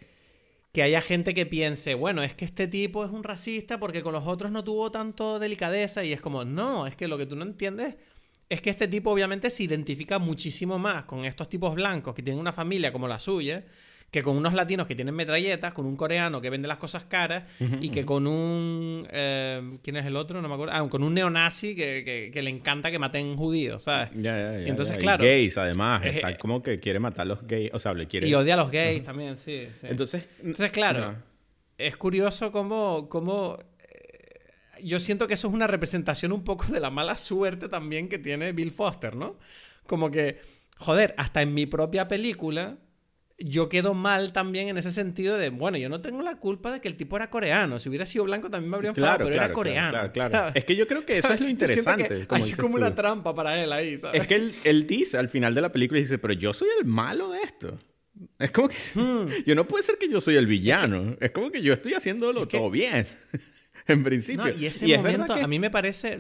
que haya gente que piense, bueno, es que este tipo es un racista porque con los otros no tuvo tanto delicadeza y es como, no, es que lo que tú no entiendes es que este tipo obviamente se identifica muchísimo más con estos tipos blancos que tienen una familia como la suya que con unos latinos que tienen metralletas, con un coreano que vende las cosas caras y que con un... eh, ¿Quién es el otro? No me acuerdo. Ah, con un neonazi que, que- que le encanta que maten judíos, ¿sabes? Ya, ya, ya, Entonces. Y claro. gays, además. Es- Está como que quiere matar a los gays. O sea, le quiere. Y odia a los gays también, sí. sí. Entonces. Entonces, claro, es curioso cómo, cómo eh, yo siento que eso es una representación un poco de la mala suerte también que tiene Bill Foster, ¿no? Como que, joder, hasta en mi propia película yo quedo mal también en ese sentido de, bueno, yo no tengo la culpa de que el tipo era coreano. Si hubiera sido blanco también me habría enfadado, Claro, pero claro, era coreano. claro, claro. ¿sabes? Es que yo creo que eso es lo que interesante. como hay como tú. una trampa para él ahí, ¿sabes? Es que él, él dice al final de la película, dice, pero yo soy el malo de esto. Es como que Hmm. yo no puede ser que yo soy el villano. Es, como que yo estoy haciéndolo que- todo bien. en principio. No, y ese es verdad momento que a mí me parece...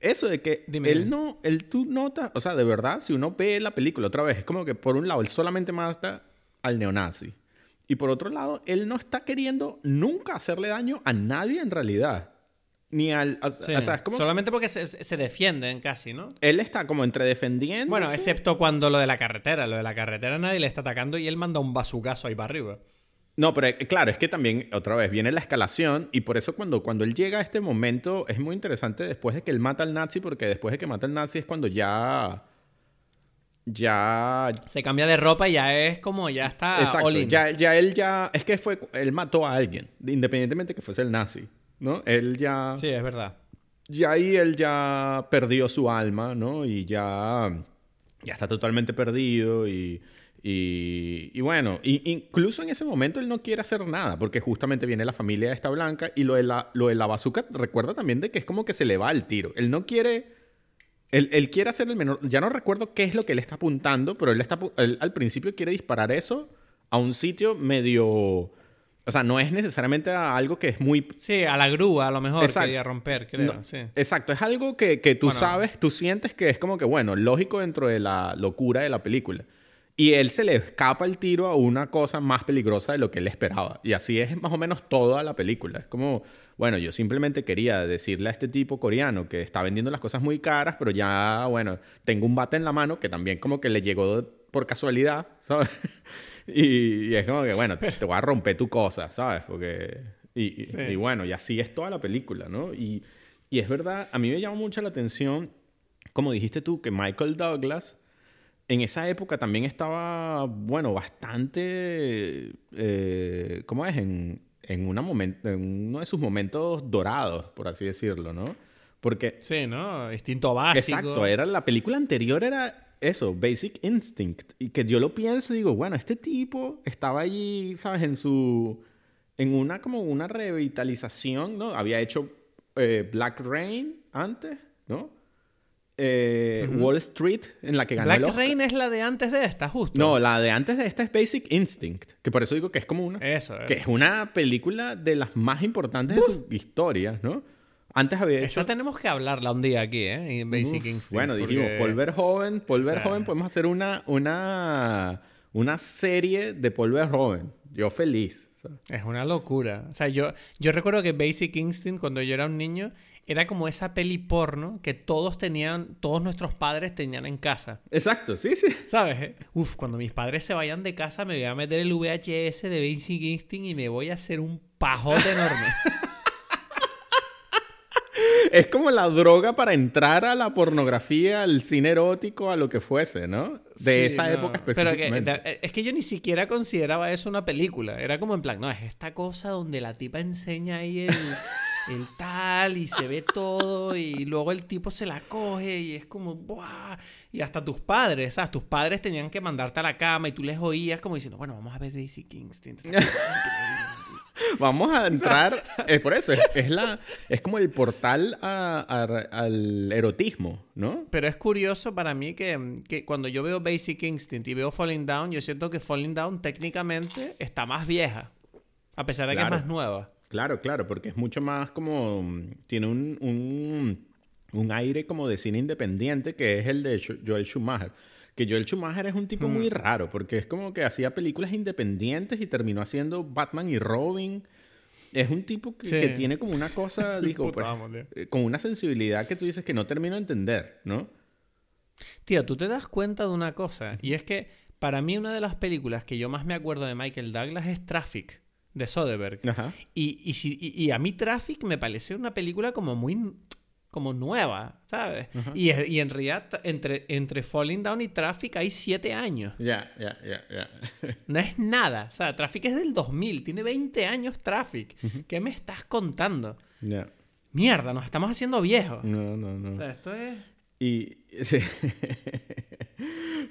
eso de que Dime, él no, él tú notas, o sea, de verdad, si uno ve la película otra vez, es como que por un lado él solamente mata al neonazi. Y por otro lado, él no está queriendo nunca hacerle daño a nadie en realidad. Ni al... O, Sí, o sea, es como... Solamente porque se, se defienden casi, ¿no? Él está como entre defendiendo. Bueno, excepto cuando lo de la carretera. Lo de la carretera nadie le está atacando y él manda un bazucazo ahí para arriba. No, pero eh, claro, es que también, otra vez, viene la escalación y por eso cuando, cuando él llega a este momento es muy interesante después de que él mata al nazi, porque después de que mata al nazi es cuando ya... Ya... Se cambia de ropa y ya es como, ya está exacto, ya, ya él ya... Es que fue... Él mató a alguien, independientemente que fuese el nazi, ¿no? Él ya... Sí, es verdad. Ya ahí él ya perdió su alma, ¿no? Y ya, ya está totalmente perdido y, y, y bueno, y- incluso en ese momento él no quiere hacer nada porque justamente viene la familia de esta blanca y lo de la, lo de la bazooka recuerda también de que es como que se le va el tiro. Él no quiere... Él, él quiere hacer el menor... Ya no recuerdo qué es lo que él está apuntando, pero él, está, él al principio quiere disparar eso a un sitio medio... O sea, no es necesariamente a algo que es muy Sí, a la grúa a lo mejor Exacto. quería romper, creo. no, sí. Exacto, es algo que, que tú Bueno. sabes, tú sientes que es como que, bueno, lógico dentro de la locura de la película. Y él se le escapa el tiro a una cosa más peligrosa de lo que él esperaba. Y así es más o menos toda la película. Es como, bueno, yo simplemente quería decirle a este tipo coreano que está vendiendo las cosas muy caras, pero ya, bueno, tengo un bate en la mano que también como que le llegó por casualidad, ¿sabes? Y, y es como que, bueno, te voy a romper tu cosa, ¿sabes? Porque... Y, y- Sí. y bueno, y así es toda la película, ¿no? Y, y es verdad, a mí me llama mucho la atención, como dijiste tú, que Michael Douglas en esa época también estaba, bueno, bastante, eh, ¿cómo es? En, en, una momento, en uno de sus momentos dorados, por así decirlo, ¿no? Porque Sí, ¿no? Instinto básico. Exacto, era la película anterior era eso, Basic Instinct. Y que yo lo pienso y digo, bueno, este tipo estaba allí, ¿sabes? En su. En una como una revitalización, ¿no? Había hecho eh, Black Rain antes, ¿no? Eh, Wall Street, en la que ganó Black. Rain es la de antes de esta, justo. No, la de antes de esta es Basic Instinct, que por eso digo que es como una. Eso, Que eso. es una película de las más importantes de su historia, ¿no? Antes había hecho. Esa tenemos que hablarla un día aquí, ¿eh? En Basic Uf, Instinct. Bueno, dijimos, porque- Paul Verhoeven, Paul o sea- Verhoeven, podemos hacer una, una, una serie de Paul Verhoeven. Yo feliz. o. Es una locura. O sea, yo, yo recuerdo que Basic Instinct, cuando yo era un niño, era como esa peli porno que todos tenían, todos nuestros padres tenían en casa. Exacto, sí, sí. ¿Sabes? Uf, cuando mis padres se vayan de casa, me voy a meter el VHS de Basic Instinct y me voy a hacer un pajote enorme. Es como la droga para entrar a la pornografía, al cine erótico, a lo que fuese, ¿no? De Sí, esa no. época Pero que- específicamente. es que yo ni siquiera consideraba eso una película. Era como en plan, no, es esta cosa donde la tipa enseña ahí el, el tal y se ve todo y luego el tipo se la coge y es como, ¡buah! Y hasta tus padres, ¿sabes? Tus padres tenían que mandarte a la cama y tú les oías como diciendo, bueno, vamos a ver es increíble". Vamos a entrar. Es por eso, es, es la, es como el portal a- a- al erotismo, ¿no? Pero es curioso para mí que, que cuando yo veo Basic Instinct y veo Falling Down, yo siento que Falling Down técnicamente está más vieja. A pesar de que es más nueva. Claro, claro, porque es mucho más como. Tiene un, un, un aire como de cine independiente que es el de Joel Schumacher. Que Joel Schumacher es un tipo muy Hmm. raro, porque es como que hacía películas independientes y terminó haciendo Batman y Robin. Es un tipo que, Sí. que tiene como una cosa, digo, pues, eh, con una sensibilidad que tú dices que no termino de entender, ¿no? Tío, tú te das cuenta de una cosa, y es que para mí una de las películas que yo más me acuerdo de Michael Douglas es Traffic, de Soderbergh. Ajá. Y, y, si- y- y a mí Traffic me parece una película como muy como nueva, ¿sabes? Y, y en realidad entre, entre Falling Down y Traffic hay siete años. Ya, ya, ya, ya. No es nada. O sea, Traffic es del 2000. Tiene 20 años Traffic. ¿Qué me estás contando? Ya. Mierda, nos estamos haciendo viejos. No, no, no. O sea, esto es... Y. sí.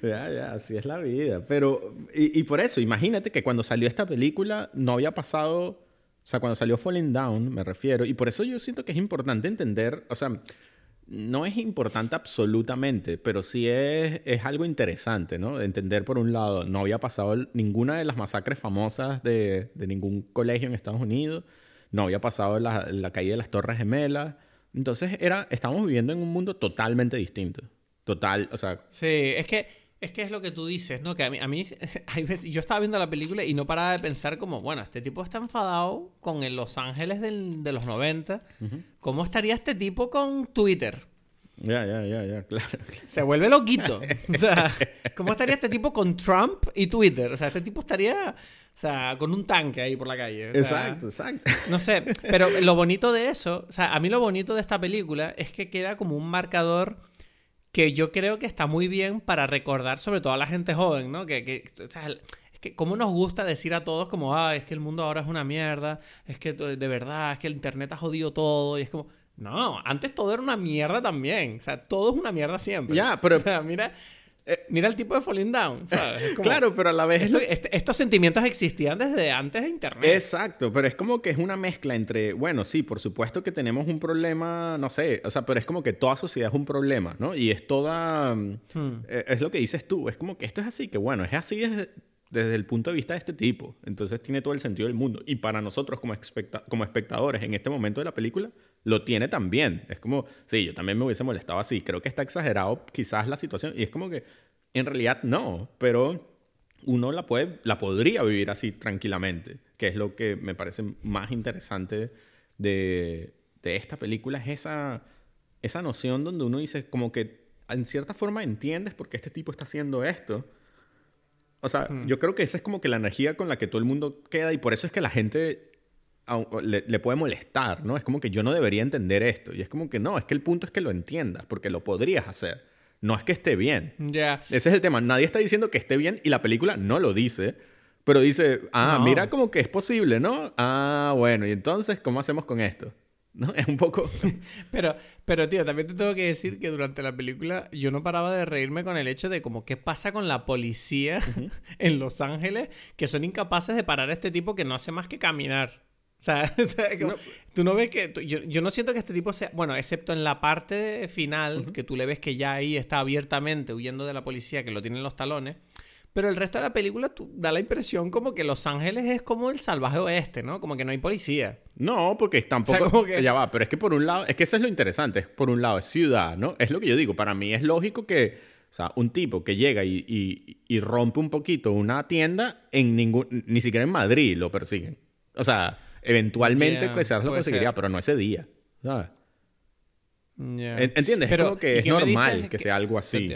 ya, ya, así es la vida. Pero. Y, y por eso, imagínate que cuando salió esta película no había pasado. O sea, cuando salió Falling Down, me refiero. Y por eso yo siento que es importante entender. O sea, no es importante absolutamente, pero sí es, es algo interesante, ¿no? Entender, por un lado, no había pasado ninguna de las masacres famosas de, de ningún colegio en Estados Unidos. No había pasado la, la caída de las Torres Gemelas. Entonces, era, estamos viviendo en un mundo totalmente distinto. Total, o sea, Sí, es que, es que es lo que tú dices, ¿no? Que a mí, a mí hay veces, yo estaba viendo la película y no paraba de pensar como, bueno, este tipo está enfadado con el Los Ángeles del- de los 90. ¿Cómo estaría este tipo con Twitter? ya, ya, ya, ya, claro. Se vuelve loquito. O sea, ¿cómo estaría este tipo con Trump y Twitter? O sea, este tipo estaría, o sea, con un tanque ahí por la calle. o sea, Exacto, exacto. no sé, pero lo bonito de eso, o sea, a mí lo bonito de esta película es que queda como un marcador que yo creo que está muy bien para recordar sobre todo a la gente joven, ¿no? Que, que o sea, es que cómo nos gusta decir a todos como, ah, es que el mundo ahora es una mierda, es que de verdad, es que el internet ha jodido todo, y es como, no, antes todo era una mierda también, o sea, todo es una mierda siempre. Ya, pero- O sea, mira, eh, mira el tipo de Falling Down, ¿sabes? Es como- Claro, pero a la vez... es esto- lo- este- estos sentimientos existían desde antes de internet. Exacto, pero es como que es una mezcla entre, bueno, sí, por supuesto que tenemos un problema, no sé, o sea, pero es como que toda sociedad es un problema, ¿no? Y es toda, mm, eh, es lo que dices tú, es como que esto es así, que bueno, es así desde, desde el punto de vista de este tipo, entonces tiene todo el sentido del mundo. Y para nosotros como, especta- como espectadores en este momento de la película, lo tiene también. Es como, sí, yo también me hubiese molestado así, creo que está exagerado quizás la situación, y es como que, en realidad no, pero uno la, puede, la podría vivir así tranquilamente, que es lo que me parece más interesante de, de esta película, es esa, esa noción donde uno dice como que en cierta forma entiendes por qué este tipo está haciendo esto. O sea, yo creo que esa es como que la energía con la que todo el mundo queda y por eso es que la gente le, le puede molestar, ¿no? Es como que yo no debería entender esto. Y es como que no, es que el punto es que lo entiendas, porque lo podrías hacer. No es que esté bien. Ese es el tema. Nadie está diciendo que esté bien y la película no lo dice. Pero dice, ah, No. mira como que es posible, ¿no? Ah, bueno, y entonces, ¿cómo hacemos con esto? ¿No? Es un poco... Pero, pero tío, también te tengo que decir que durante la película yo no paraba de reírme con el hecho de como qué pasa con la policía en Los Ángeles que son incapaces de parar a este tipo que no hace más que caminar. O sea, o sea, como- No. tú no ves que... tú- yo, yo no siento que este tipo sea... Bueno, excepto en la parte final, que tú le ves que ya ahí está abiertamente huyendo de la policía, que lo tiene en los talones. Pero el resto de la película tú, da la impresión como que Los Ángeles es como el salvaje oeste, ¿no? Como que no hay policía. No, porque tampoco... O sea, como que- Ya va, pero es que por un lado... Es que eso es lo interesante. Es por un lado es ciudad, ¿no? Es lo que yo digo. Para mí es lógico que... O sea, un tipo que llega y, y- y rompe un poquito una tienda, en ningún... Ni siquiera en Madrid lo persiguen. O sea, eventualmente Ya, quizás lo puede conseguiría, ser. pero no ese día. ¿sabes? ¿Entiendes? Pero, es como que ¿y es normal que, que- sea algo así.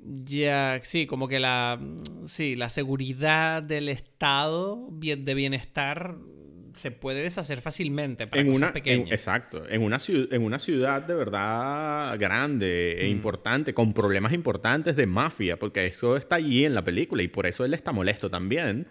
Ya, sí, como que la, sí, la seguridad del estado bien- de bienestar se puede deshacer fácilmente para En cosas una, en- pequeñas. exacto. En una, ciudad, en una ciudad de verdad grande Mm. e importante, con problemas importantes de mafia, porque eso está allí en la película y por eso él está molesto también.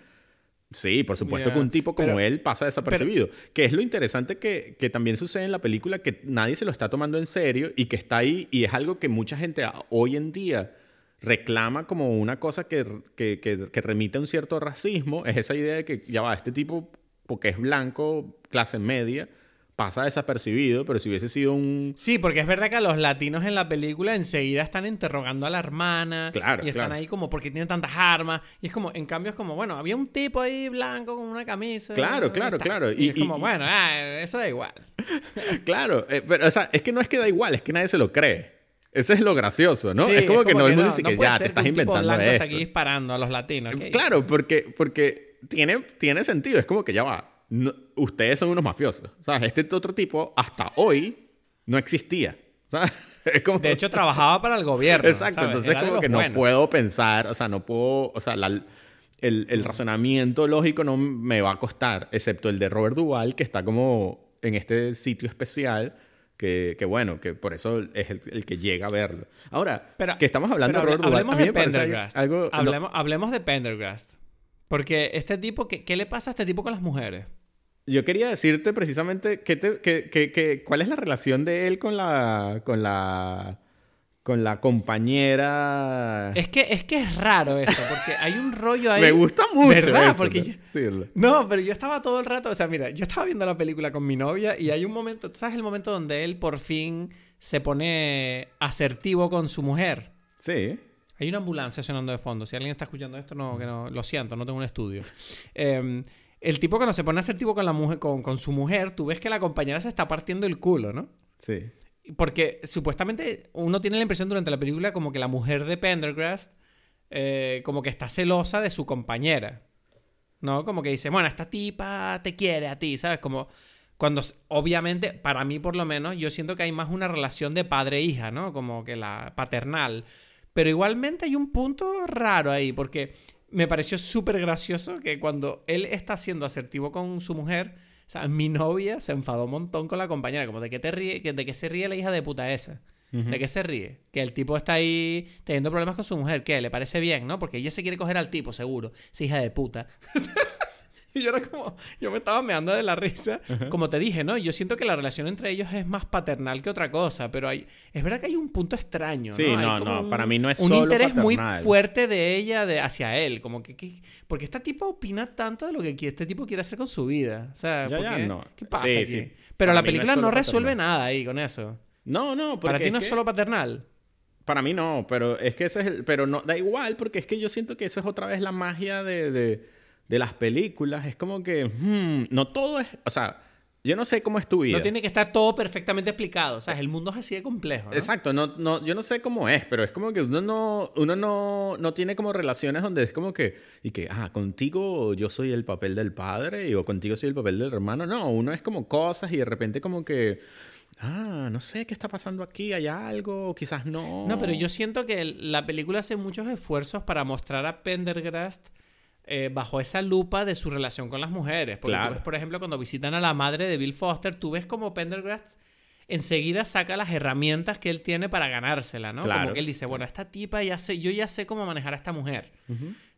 Sí, por supuesto que un tipo como pero- él pasa desapercibido. que es lo interesante que, que también sucede en la película, que nadie se lo está tomando en serio y que está ahí y es algo que mucha gente hoy en día reclama como una cosa que, que, que- que remite a un cierto racismo, es esa idea de que ya va, este tipo, porque es blanco, clase media, pasa desapercibido, pero si hubiese sido un... Sí, porque es verdad que a los latinos en la película enseguida están interrogando a la hermana. Claro, Y están claro. ahí como, porque tiene tantas armas? Y es como, en cambio es como, bueno, había un tipo ahí blanco con una camisa. Claro, claro, claro. Y, Y- es como, y- bueno, ah, eso da igual. Claro, eh, pero o sea, es que no es que da igual, es que nadie se lo cree. Ese es lo gracioso, ¿no? Sí, es como que no, el mundo dice no que ya te estás que inventando esto. está aquí disparando a los latinos. ¿qué Claro, porque, porque tiene, tiene sentido. Es como que ya va. no- ustedes son unos mafiosos. ¿Sabes? Este otro tipo hasta hoy no existía. ¿Sabes? Como... De hecho, trabajaba para el gobierno. Exacto, ¿sabes? entonces Era como que no puedo pensar, o sea, no puedo, o sea, la- el, el razonamiento lógico no me va a costar, excepto el de Robert Duvall, que está como en este sitio especial, que, que bueno, que por eso es el, el que llega a verlo. Ahora, Pero- que estamos hablando pero de Robert Duvall, hablemos mí de Pendergast. algo... no, hablemos, hablemos de Pendergast. Porque este tipo, ¿qué, ¿qué le pasa a este tipo con las mujeres? Yo quería decirte precisamente qué te- que- que- que- cuál es la relación de él con la... con la... con la compañera... Es que, es que es raro eso, porque hay un rollo ahí. me gusta mucho ¿Verdad? eso, Porque ¿no? yo- Decirlo. No, pero yo estaba todo el rato, o sea, mira, yo estaba viendo la película con mi novia y hay un momento, ¿tú sabes el momento donde él por fin se pone asertivo con su mujer? Sí. Hay una ambulancia sonando de fondo. Si alguien está escuchando esto, no, que no, lo siento, no tengo un estudio. Eh, el tipo cuando se pone asertivo con la mujer, con, con su mujer, tú ves que la compañera se está partiendo el culo, ¿no? Sí. Porque supuestamente uno tiene la impresión durante la película como que la mujer de Pendergrast eh, como que está celosa de su compañera. ¿No? Como que dice, bueno, esta tipa te quiere a ti, ¿sabes? Como cuando, obviamente, para mí por lo menos, yo siento que hay más una relación de padre-hija, ¿no? Como que la paternal. Pero igualmente hay un punto raro ahí, porque me pareció súper gracioso que cuando él está siendo asertivo con su mujer, o sea, mi novia se enfadó un montón con la compañera, como de qué te ríe, que- de qué se ríe la hija de puta esa. ¿De qué se ríe? Que el tipo está ahí teniendo problemas con su mujer. ¿Qué? Le parece bien, ¿no? Porque ella se quiere coger al tipo, seguro. Esa hija de puta. y yo era como... Yo me estaba meando de la risa. Como te dije, ¿no? Yo siento que la relación entre ellos es más paternal que otra cosa. Pero hay... Es verdad que hay un punto extraño, Sí, ¿no? Hay no, un- para mí no es Un solo interés muy fuerte de ella de, hacia él. Como que... que- porque esta tipa opina tanto de lo que este tipo quiere hacer con su vida. O sea, Ya, ¿por ya, qué? no. ¿Qué pasa Sí, aquí? sí. Pero Para la no película no, resuelve paternal. nada ahí con eso. No, no, porque Para ti no es que- solo paternal. Para mí no, pero es que ese es el... Pero no, da igual, porque es que yo siento que eso es otra vez la magia de, de, de las películas. Es como que... hmm, no todo es... O sea, yo no sé cómo es tu vida. No tiene que estar todo perfectamente explicado. O sea, el mundo es así de complejo. ¿no? Exacto, no, no, yo no sé cómo es, pero es como que uno no, uno no, no tiene como relaciones donde es como que, y que, ah, contigo yo soy el papel del padre y o contigo soy el papel del hermano. No, uno es como cosas y de repente como que, ah, no sé qué está pasando aquí, hay algo, quizás no. No, pero yo siento que la película hace muchos esfuerzos para mostrar a Pendergrast eh, bajo esa lupa de su relación con las mujeres. Porque Claro. tú ves, por ejemplo, cuando visitan a la madre de Bill Foster, tú ves como Pendergrast enseguida saca las herramientas que él tiene para ganársela, ¿no? Claro. Como que él dice, bueno, esta tipa ya sé, yo ya sé cómo manejar a esta mujer.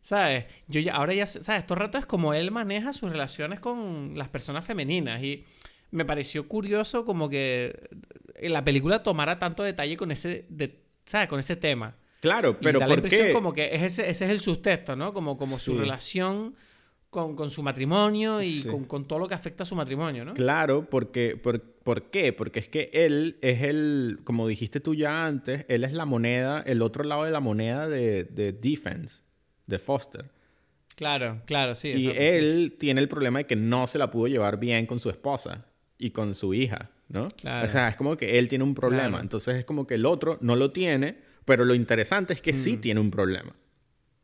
¿Sabes? Yo ya, ahora ya, sé- ¿sabes? Estos ratos es como él maneja sus relaciones con las personas femeninas y me pareció curioso como que la película tomara tanto detalle con ese, de, ¿sabes? Con ese tema. Claro, Y pero la ¿por impresión qué? como que es ese, ese es el sustento, ¿no? Como, como su relación con, con su matrimonio y Sí. con, con todo lo que afecta a su matrimonio, ¿no? Claro, porque, por, ¿por qué? Porque es que él es el, como dijiste tú ya antes, él es la moneda, el otro lado de la moneda de, de defense, de Foster. Claro, claro, sí. Y exacto, sí. él tiene el problema de que no se la pudo llevar bien con su esposa y con su hija, ¿no? Claro. O sea, es como que él tiene un problema. Claro. Entonces es como que el otro no lo tiene, pero lo interesante es que sí Mm. tiene un problema.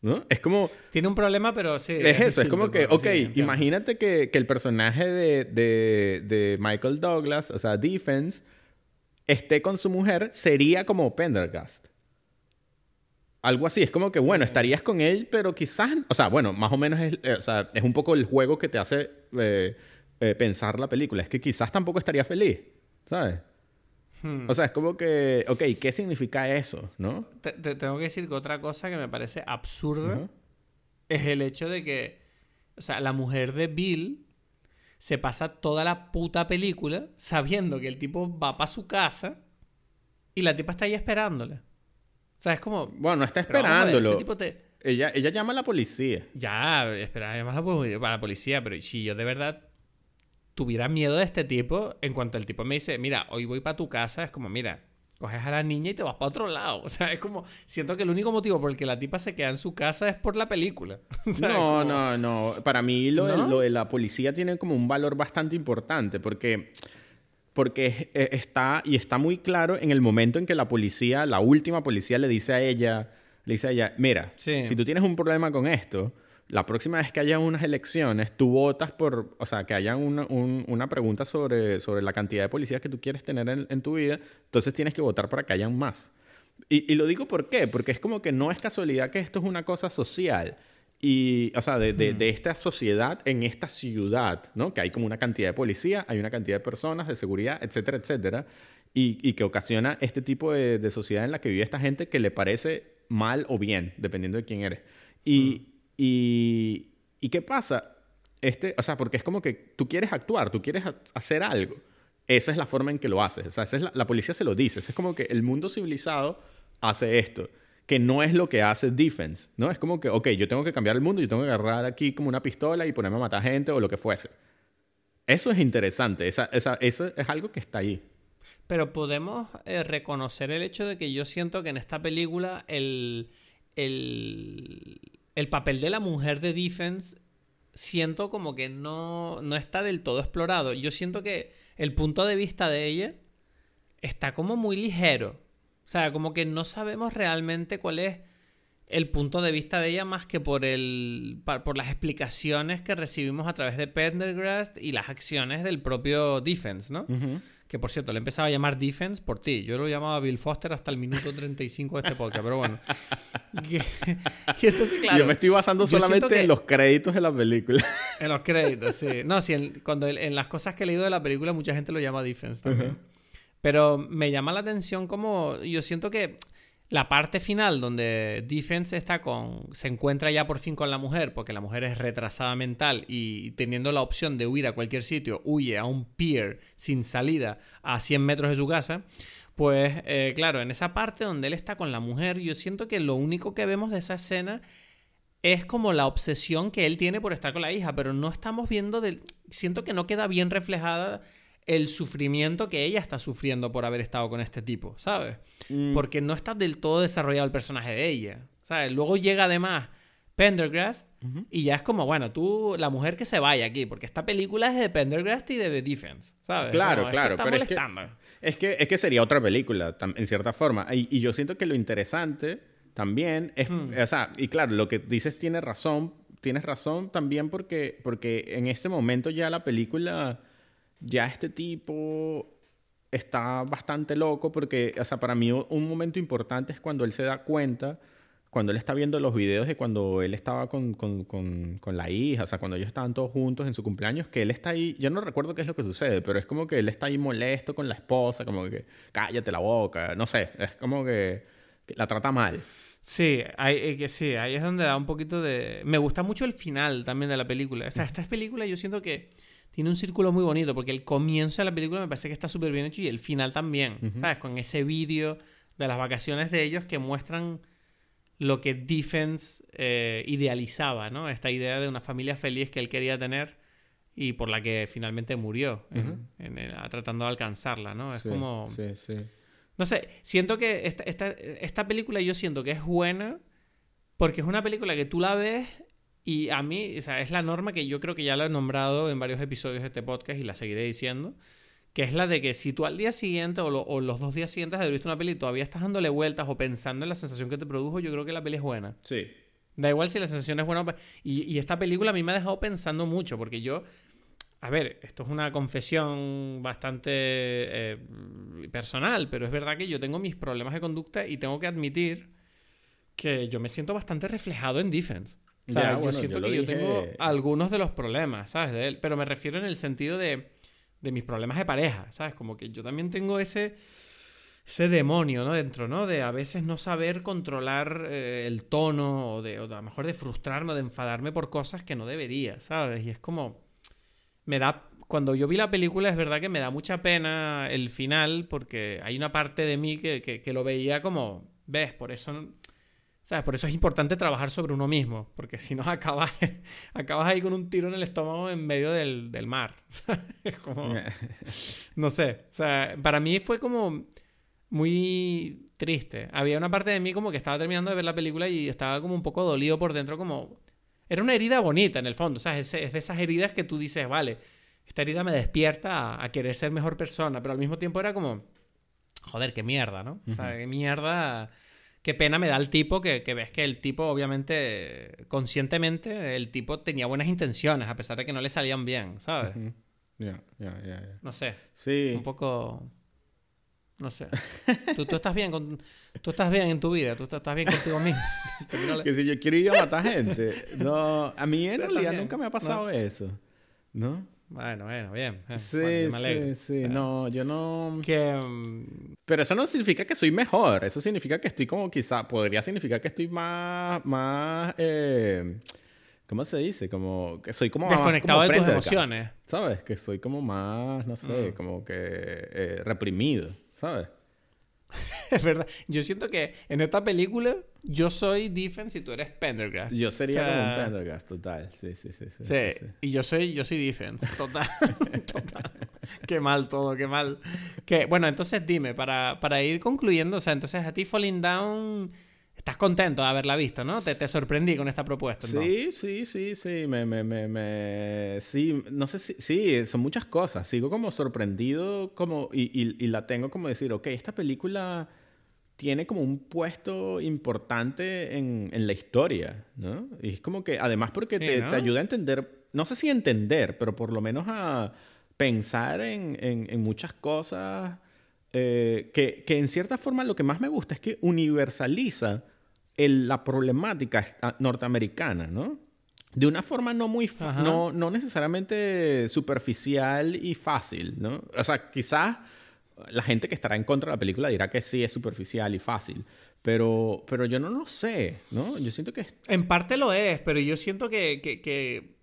¿No? Es como, Tiene un problema, pero sí. es eso, es como que, problema, ok, sí, imagínate que, que el personaje de, de, de Michael Douglas, o sea, Defense, esté con su mujer, sería como Pendergast. Algo así, es como que, bueno, estarías con él, pero quizás, o sea, bueno, más o menos es, eh, o sea, es un poco el juego que te hace eh, eh, pensar la película. Es que quizás tampoco estaría feliz, ¿sabes? Hmm. O sea, es como que, ok, ¿qué significa eso, no? Te, te tengo que decir que otra cosa que me parece absurda es el hecho de que, o sea, la mujer de Bill se pasa toda la puta película sabiendo que el tipo va para su casa y la tipa está ahí esperándole. O sea, es como... Bueno, no está a esperándolo. este te- ella, ella llama a la policía. Ya, espera, pu- para la policía, pero si yo de verdad tuviera miedo de este tipo en cuanto el tipo me dice, mira, hoy voy para tu casa, es como, mira, coges a la niña y te vas para otro lado. O sea, es como, siento que el único motivo por el que la tipa se queda en su casa es por la película. no, no, no. Para mí lo, De, lo, De, la policía tiene como un valor bastante importante porque, porque está, y está muy claro en el momento en que la policía, la última policía le dice a ella, le dice a ella, mira, si tú tienes un problema con esto, la próxima vez que haya unas elecciones, tú votas por, o sea, que haya una, una pregunta sobre, sobre la cantidad de policías que tú quieres tener en, tu vida, entonces tienes que votar para que hayan más. Y, y, lo digo por qué, porque es como que no es casualidad que esto es una cosa social. Y, o sea, de, de, de, esta sociedad en esta ciudad, ¿no? Que hay como una cantidad de policía, hay una cantidad de personas, de seguridad, etcétera, etcétera. Y, y que ocasiona este tipo de, de, sociedad en la que vive esta gente que le parece mal o bien, dependiendo de quién eres. Y, y, ¿Y qué pasa? Este, o sea, porque es como que tú quieres actuar, tú quieres hacer algo. Esa es la forma en que lo haces. O sea, es la, policía se lo dice. Es como que el mundo civilizado hace esto, que no es lo que hace Defense, ¿no? Es como que, ok, yo tengo que cambiar el mundo, yo tengo que agarrar aquí como una pistola y ponerme a matar gente o lo que fuese. Eso es interesante, esa, esa, eso es algo que está ahí. Pero podemos eh, reconocer el hecho de que yo siento que en esta película el, el, el papel de la mujer de Defense siento como que no, no está del todo explorado. Yo siento que el punto de vista de ella está como muy ligero. O sea, como que no sabemos realmente cuál es el punto de vista de ella más que por, el, por las explicaciones que recibimos a través de Pendergrast y las acciones del propio Defense, ¿no? que por cierto, le empezaba a llamar Defense por ti. Yo lo llamaba Bill Foster hasta el minuto 35 de este podcast, pero bueno. Yo me estoy basando solamente en los créditos de la película. En los créditos, sí. No, sí, en, cuando en las cosas que he leído de la película, mucha gente lo llama Defense también. Pero me llama la atención como. Yo siento que la parte final donde Defense está con se encuentra ya por fin con la mujer porque la mujer es retrasada mental y teniendo la opción de huir a cualquier sitio huye a un pier sin salida a 100 metros de su casa pues eh, claro en esa parte donde él está con la mujer yo siento que lo único que vemos de esa escena es como la obsesión que él tiene por estar con la hija pero no estamos viendo del siento que no queda bien reflejada el sufrimiento que ella está sufriendo por haber estado con este tipo, ¿sabes? Mm. Porque no está del todo desarrollado el personaje de ella, ¿sabes? Luego llega además Pendergrast y ya es como, bueno, tú, la mujer que se vaya aquí, porque esta película es de Pendergrast y de The Defense, ¿sabes? Claro, claro, pero es que, es que, es que, sería otra película, en cierta forma. Y, yo siento que lo interesante también es, mm. o sea, y claro, lo que dices tiene razón, tienes razón también porque, porque en ese momento ya la película ya este tipo está bastante loco porque, o sea, para mí un momento importante es cuando él se da cuenta, cuando él está viendo los videos de cuando él estaba con, con, con, con, la hija, o sea, cuando ellos estaban todos juntos en su cumpleaños, que él está ahí, yo no recuerdo qué es lo que sucede, pero es como que él está ahí molesto con la esposa, como que cállate la boca, no sé, es como que, la trata mal. Sí, hay, eh, que sí, ahí es donde da un poquito de... Me gusta mucho el final también de la película. O sea, esta película yo siento que tiene un círculo muy bonito porque el comienzo de la película me parece que está súper bien hecho y el final también, ¿sabes? Con ese vídeo de las vacaciones de ellos que muestran lo que Defense eh, idealizaba, ¿no? Esta idea de una familia feliz que él quería tener y por la que finalmente murió tratando de alcanzarla, ¿no? Es como... Sí, sí. No sé, siento que esta, esta, esta película yo siento que es buena porque es una película que tú la ves y a mí, o sea, es la norma que yo creo que ya la he nombrado en varios episodios de este podcast y la seguiré diciendo, que es la de que si tú al día siguiente o, los dos días siguientes de haber visto una peli todavía estás dándole vueltas o pensando en la sensación que te produjo, yo creo que la peli es buena. Sí. Da igual si la sensación es buena o y, y esta película a mí me ha dejado pensando mucho, porque yo... A ver, esto es una confesión bastante eh, personal, pero es verdad que yo tengo mis problemas de conducta y tengo que admitir que yo me siento bastante reflejado en Defense. O sea, yo siento que yo tengo algunos de los problemas, ¿sabes? De él, pero me refiero en el sentido de, de mis problemas de pareja, ¿sabes? Como que yo también tengo ese, ese demonio, ¿no? Dentro, ¿no? De a veces no saber controlar eh, el tono o de, o a lo mejor de frustrarme o de enfadarme por cosas que no debería, ¿sabes? Y es como, me da, cuando yo vi la película es verdad que me da mucha pena el final porque hay una parte de mí que, que, que lo veía como, ves, por eso ¿Sabes? Por eso es importante trabajar sobre uno mismo, porque si no acabas, acabas ahí con un tiro en el estómago en medio del, del mar. Es como... No sé, o sea, para mí fue como muy triste. Había una parte de mí como que estaba terminando de ver la película y estaba como un poco dolido por dentro, como... Era una herida bonita en el fondo, sea, Es, es de esas heridas que tú dices, vale, esta herida me despierta a, a, querer ser mejor persona, pero al mismo tiempo era como, joder, qué mierda, ¿no? O sea, qué mierda qué pena me da el tipo que, ves que el tipo, obviamente, conscientemente, el tipo tenía buenas intenciones, a pesar de que no le salían bien, ¿sabes? Ya, ya, ya. No sé. Sí. Un poco. No sé. ¿Tú, estás bien con, tú estás bien en tu vida, tú estás, bien contigo mismo. que si yo quiero ir a matar gente. No, a mí en realidad nunca me ha pasado eso. ¿No? Bueno, bueno, bien. Eh, sí, sí, sí. no, yo no... Que... Pero eso no significa que soy mejor. Eso significa que estoy como quizá... Podría significar que estoy más... más eh, ¿Cómo se dice? Como que soy como Desconectado de tus emociones. ¿Sabes? Que soy como más, no sé, mm. como que eh, reprimido, ¿sabes? es verdad. Yo siento que en esta película yo soy defense y tú eres Pendergast. Yo sería como un Pendergast, total. Sí, sí, sí. Sí, y yo soy, yo soy defense, total. total. Qué mal todo, qué mal. Que, bueno, entonces dime, para, para ir concluyendo, o sea, entonces a ti Falling Down Estás contento de haberla visto, ¿no? Te, te sorprendí con esta propuesta. Sí, sí, sí, sí. Me, me, me, me, Sí, no sé si. Sí, son muchas cosas. Sigo como sorprendido como, y, y, y, la tengo como decir, ok, esta película tiene como un puesto importante en, en la historia, ¿no? Y es como que, además, porque te, te, ayuda a entender, no sé si entender, pero por lo menos a pensar en, en, en muchas cosas. Eh, que, que en cierta forma lo que más me gusta es que universaliza la problemática norteamericana, ¿no? De una forma no muy, no, no necesariamente superficial y fácil, ¿no? O sea, quizás la gente que estará en contra de la película dirá que sí es superficial y fácil. Pero, pero yo no lo sé, ¿no? Yo siento que... En parte lo es, pero yo siento que, que, que,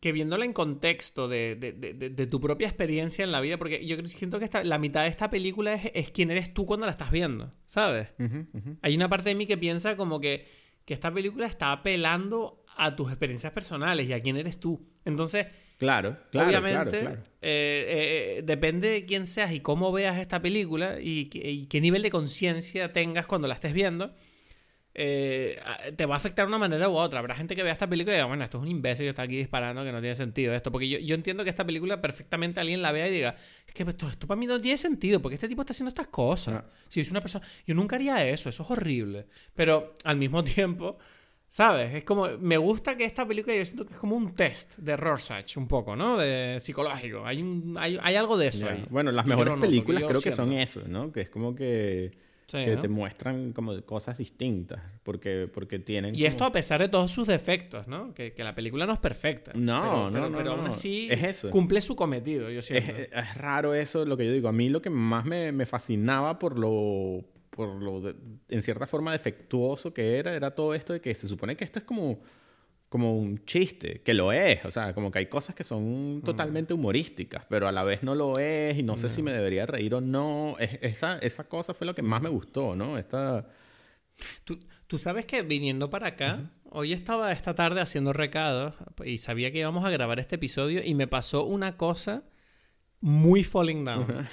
viéndola en contexto de, de, de, tu propia experiencia en la vida, porque yo siento que esta, la mitad de esta película es, es quién eres tú cuando la estás viendo, ¿sabes? Hay una parte de mí que piensa como que, que esta película está apelando a tus experiencias personales y a quién eres tú. Entonces, claro, claro obviamente, eh, eh, depende de quién seas y cómo veas esta película y, y qué nivel de conciencia tengas cuando la estés viendo eh, te va a afectar de una manera u otra. Habrá gente que vea esta película y diga, bueno, esto es un imbécil que está aquí disparando, que no tiene sentido esto. Porque yo, yo entiendo que esta película perfectamente alguien la vea y diga, es que esto, esto, para mí no tiene sentido, porque este tipo está haciendo estas cosas. Ah. Si es una persona, yo nunca haría eso, eso es horrible. Pero al mismo tiempo, ¿sabes? Es como, me gusta que esta película yo siento que es como un test de Rorschach, un poco, ¿no? De psicológico. Hay, hay, hay algo de eso ahí. Bueno, las mejores películas creo que son eso, ¿no? Que es como que que te muestran como cosas distintas, porque, porque tienen... Y esto a pesar de todos sus defectos, ¿no? Que, que la película no es perfecta. No, no, no, pero aún así es eso. cumple su cometido, yo siento. Es, es, raro eso, lo que yo digo. A mí lo que más me, me fascinaba por lo, por lo en cierta forma defectuoso que era, era todo esto de que se supone que esto es como como un chiste, que lo es, o sea, como que hay cosas que son totalmente humorísticas, pero a la vez no lo es y no sé si me debería reír o no. esa, esa cosa fue lo que más me gustó, ¿no? Esta... Tú, tú sabes que viniendo para acá, hoy estaba esta tarde haciendo recados y sabía que íbamos a grabar este episodio y me pasó una cosa muy falling down. o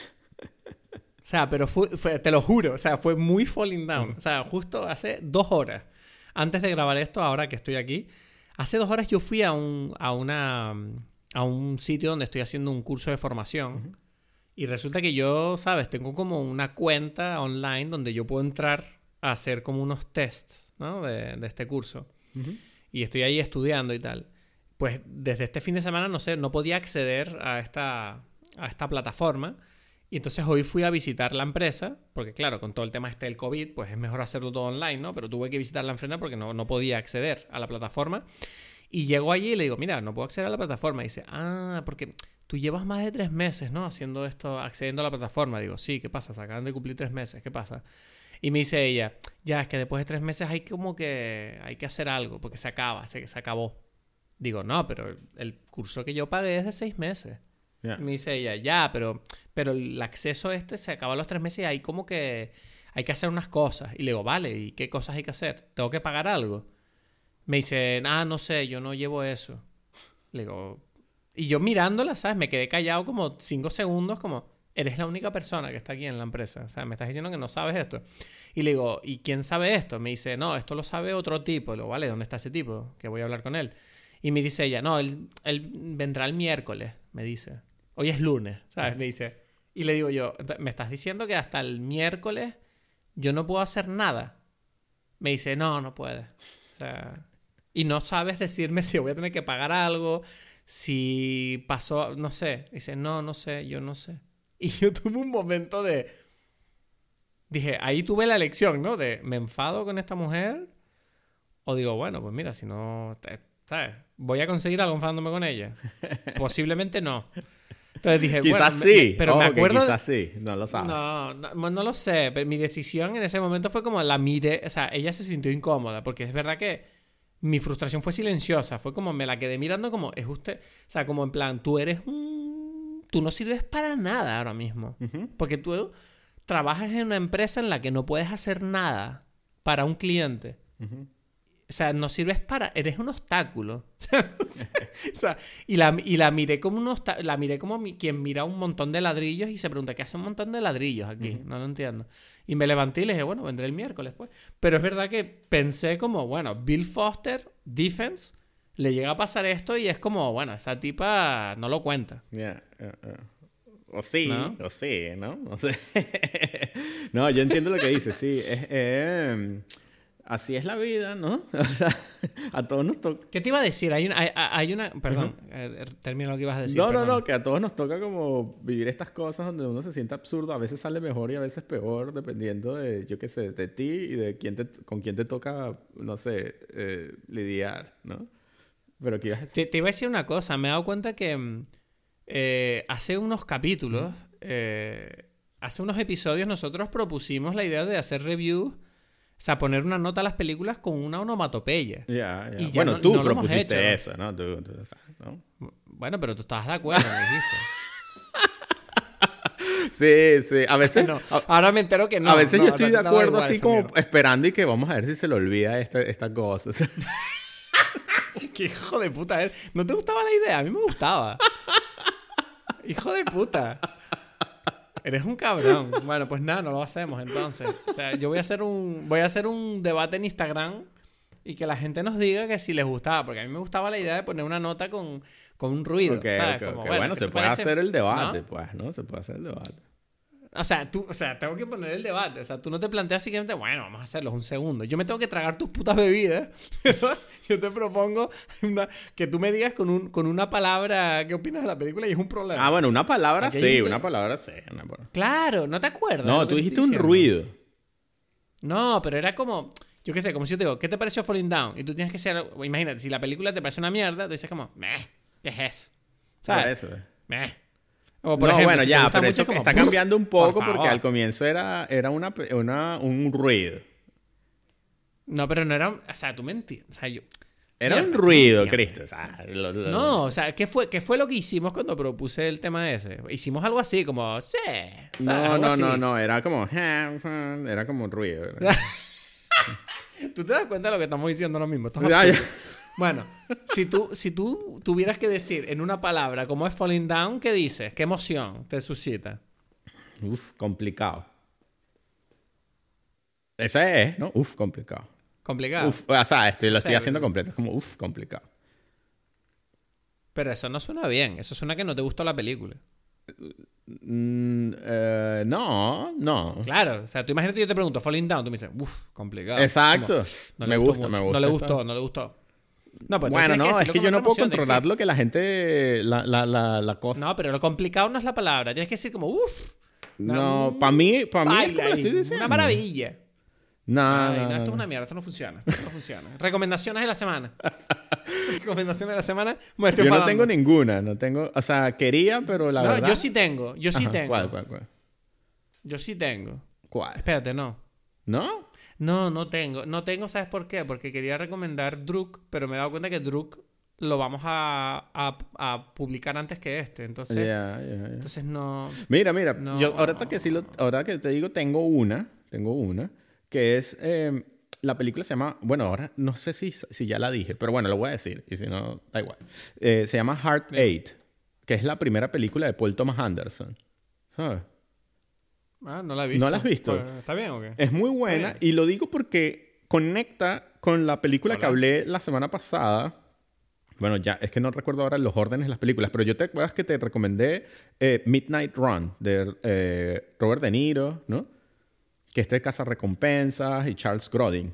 sea, pero fue, te lo juro, o sea, fue muy falling down. O sea, justo hace dos horas antes de grabar esto, ahora que estoy aquí, Hace dos horas yo fui a un, a una, a un sitio donde estoy haciendo un curso de formación. Y resulta que yo, ¿sabes? Tengo como una cuenta online donde yo puedo entrar a hacer como unos tests, ¿no? De, de este curso. Y estoy ahí estudiando y tal. Pues desde este fin de semana, no sé, no podía acceder a esta, a esta plataforma. Y entonces hoy fui a visitar la empresa, porque claro, con todo el tema este del COVID, pues es mejor hacerlo todo online, ¿no? Pero tuve que visitar la empresa porque no, no podía acceder a la plataforma. Y llego allí y le digo, mira, no puedo acceder a la plataforma. Y dice, ah, porque tú llevas más de tres meses, ¿no? Haciendo esto, accediendo a la plataforma. Digo, sí, ¿qué pasa? Se acaban de cumplir tres meses, ¿qué pasa? Y me dice ella, ya, es que después de tres meses hay como que, hay que hacer algo, porque se acaba, se, se acabó. Digo, no, pero el curso que yo pagué es de seis meses. Me dice ella, ya, pero, pero el acceso este se acaba los tres meses y hay como que hay que hacer unas cosas. Y le digo, vale, ¿y qué cosas hay que hacer? ¿Tengo que pagar algo? Me dice, ah, no sé, yo no llevo eso. Le digo, y yo mirándola, ¿sabes? Me quedé callado como cinco segundos, como, eres la única persona que está aquí en la empresa. O sea, me estás diciendo que no sabes esto. Y le digo, ¿y quién sabe esto? Me dice, no, esto lo sabe otro tipo. Le digo, vale, ¿dónde está ese tipo? Que voy a hablar con él. Y me dice ella, no, él, él vendrá el miércoles, me dice. Hoy es lunes, ¿sabes? Me dice. Y le digo yo, ¿me estás diciendo que hasta el miércoles yo no puedo hacer nada? Me dice, no, no puedes. O sea, y no sabes decirme si voy a tener que pagar algo, si pasó, no sé. Dice, no, no sé, yo no sé. Y yo tuve un momento de... Dije, ahí tuve la lección, ¿no? De, ¿me enfado con esta mujer? O digo, bueno, pues mira, si no, ¿sabes? Voy a conseguir algo enfadándome con ella. Posiblemente no. Entonces dije, quizás bueno, sí, pero me acuerdo. quizás sí, no lo sabes. No, no, no, lo sé. Pero mi decisión en ese momento fue como la miré. O sea, ella se sintió incómoda. Porque es verdad que mi frustración fue silenciosa. Fue como me la quedé mirando como, es usted. O sea, como en plan, tú eres un. Tú no sirves para nada ahora mismo. Porque tú trabajas en una empresa en la que no puedes hacer nada para un cliente. O sea, no sirves para. Eres un obstáculo. o sea, y, la, y la miré como un La miré como quien mira un montón de ladrillos y se pregunta, ¿qué hace un montón de ladrillos aquí? No lo entiendo. Y me levanté y le dije, bueno, vendré el miércoles, pues. Pero es verdad que pensé como, bueno, Bill Foster, defense, le llega a pasar esto y es como, bueno, esa tipa no lo cuenta. O sí, o sí, ¿no? No yo entiendo lo que dices, sí. Es, em, así es la vida, ¿no? O sea, a todos nos toca. ¿Qué te iba a decir? Hay una. Hay, una perdón, eh, termino lo que ibas a decir. No, no, no, que a todos nos toca como vivir estas cosas donde uno se siente absurdo. A veces sale mejor y a veces peor, dependiendo de, yo qué sé, de ti y de quién te, con quién te toca, no sé, eh, lidiar, ¿no? Pero ¿qué ibas a decir? Te, iba a decir una cosa. Me he dado cuenta que mm, eh, hace unos capítulos, hace unos episodios, nosotros propusimos la idea de hacer reviews o sea, poner una nota a las películas con una onomatopeya. Ya, ya. Bueno, tú propusiste eso, ¿no? Bueno, pero tú estabas de acuerdo, me dijiste. sí, sí. A veces. no. Ahora me entero que no. A veces yo estoy de acuerdo, así como esperando y que vamos a ver si se le olvida esta, esta cosa. Qué hijo de puta es. ¿No te gustaba la idea? A mí me gustaba. hijo de puta. Eres un cabrón. Bueno, pues nada, no lo hacemos entonces. O sea, yo voy a hacer un, voy a hacer un debate en Instagram y que la gente nos diga que si les gustaba, porque a mí me gustaba la idea de poner una nota con, con un ruido. bueno, se puede hacer el debate, pues, ¿no? Se puede hacer el debate. O sea, tú, o sea, tengo que poner el debate. O sea, tú no te planteas simplemente, bueno, vamos a hacerlo un segundo. Yo me tengo que tragar tus putas bebidas. yo te propongo que tú me digas con, un, con una palabra qué opinas de la película y es un problema. Ah, bueno, una palabra sí, una palabra sí. Claro, ¿no te acuerdas? No, tú dijiste un ruido. No, pero era como, yo qué sé, como si yo te digo, ¿qué te pareció Falling Down? Y tú tienes que ser, imagínate, si la película te parece una mierda, tú dices como, meh, ¿qué es eso? ¿Sabes? eso, no, bueno, ya, pero eso está cambiando un poco porque al comienzo era, era una, una, un ruido. No, pero no era. O sea, tú me entiendes. O sea, yo. Era un ruido, Cristo. No, o sea, ¿qué fue, ¿qué fue lo que hicimos cuando propuse el tema ese? Hicimos algo así, como, sí. No, no, no, no, era como, era como un ruido. ¿Tú te das cuenta de lo que estamos diciendo lo mismo? Bueno, si tú, si tú tuvieras que decir en una palabra cómo es Falling Down, ¿qué dices? ¿Qué emoción te suscita? Uf, complicado. Ese es, ¿no? Uf, complicado. Complicado. Uf, o sea, estoy, lo estoy haciendo completo. Es como, uf, complicado. Pero eso no suena bien. Eso suena que no te gustó la película. Mm, eh, no, no. Claro, o sea, tú imagínate yo te pregunto, Falling Down, tú me dices, uff, complicado. Exacto. me, gusta, me gusta. No le gustó, no le gustó. No, pues bueno, no, es que yo no puedo controlar lo que la gente. La, la, la, cosa. No, pero lo complicado no es la palabra. Tienes que decir como, uff. No, para mí, para mí es lo estoy diciendo. Una maravilla. No, no, esto es una mierda, esto no funciona. no funciona. Recomendaciones de la semana. Recomendaciones de la semana. yo no tengo ninguna, no tengo, o sea, quería, pero la verdad. No, yo sí tengo, yo sí tengo. ¿Cuál, cuál, cuál? Yo sí tengo. ¿Cuál? Espérate, no. ¿No? No, no tengo. No tengo, ¿sabes por qué? Porque quería recomendar Druk, pero me he dado cuenta que Druk lo vamos a, a, publicar antes que este. Entonces, entonces no. Mira, mira, yo ahora que sí lo, ahora que te digo, tengo una tengo una, que es, eh, la película se llama, bueno, ahora no sé si, si ya la dije, pero bueno, lo voy a decir, y si no, da igual. Eh, se llama Heart Eight, que es la primera película de Paul Thomas Anderson. ¿Sabes? Ah, no la he visto. ¿No la has visto? Pues, ¿Está bien o qué? Es muy buena y lo digo porque conecta con la película que hablé la semana pasada. Bueno, ya es que no recuerdo ahora los órdenes de las películas, pero yo te acuerdas que te recomendé eh, Midnight Run de eh, Robert De Niro, ¿no? Que este caza recompensas y Charles Grodin.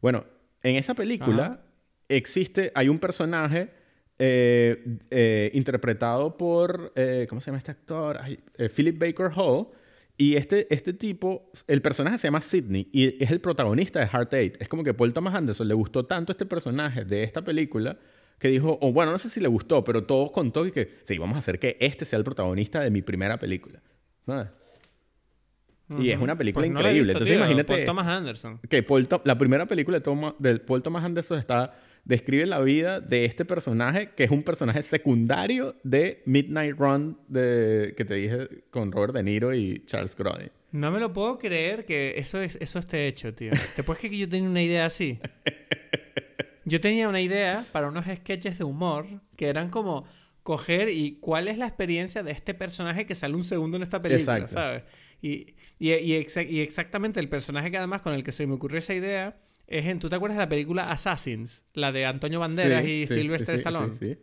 Bueno, en esa película Ajá. existe, hay un personaje eh, interpretado por, ¿cómo se llama este actor? Ay, Philip Baker Hall. Y este, este tipo, el personaje se llama Sidney y es el protagonista de Heart Eight. Es como que Paul Thomas Anderson le gustó tanto este personaje de esta película que dijo, o bueno, no sé si le gustó, pero todo contó y que, sí, vamos a hacer que este sea el protagonista de mi primera película. ¿Sabes? Y es una película Pues no increíble. visto, Entonces tío, imagínate por Thomas Anderson. que Paul la primera película de Paul Thomas Anderson está describe la vida de este personaje que es un personaje secundario de Midnight Run de, que te dije con Robert De Niro y Charles Grodin. No me lo puedo creer que eso, es, eso esté hecho, tío. ¿Te puedes creer que yo tenía una idea así? Yo tenía una idea para unos sketches de humor que eran como coger y cuál es la experiencia de este personaje que sale un segundo en esta película, Exacto. ¿sabes? Y, y, y exa- y exactamente el personaje que además con el que se me ocurrió esa idea es en, ¿tú te acuerdas de la película Assassins? La de Antonio Banderas Sí, y sí, Sylvester sí, Stallone. sí, sí.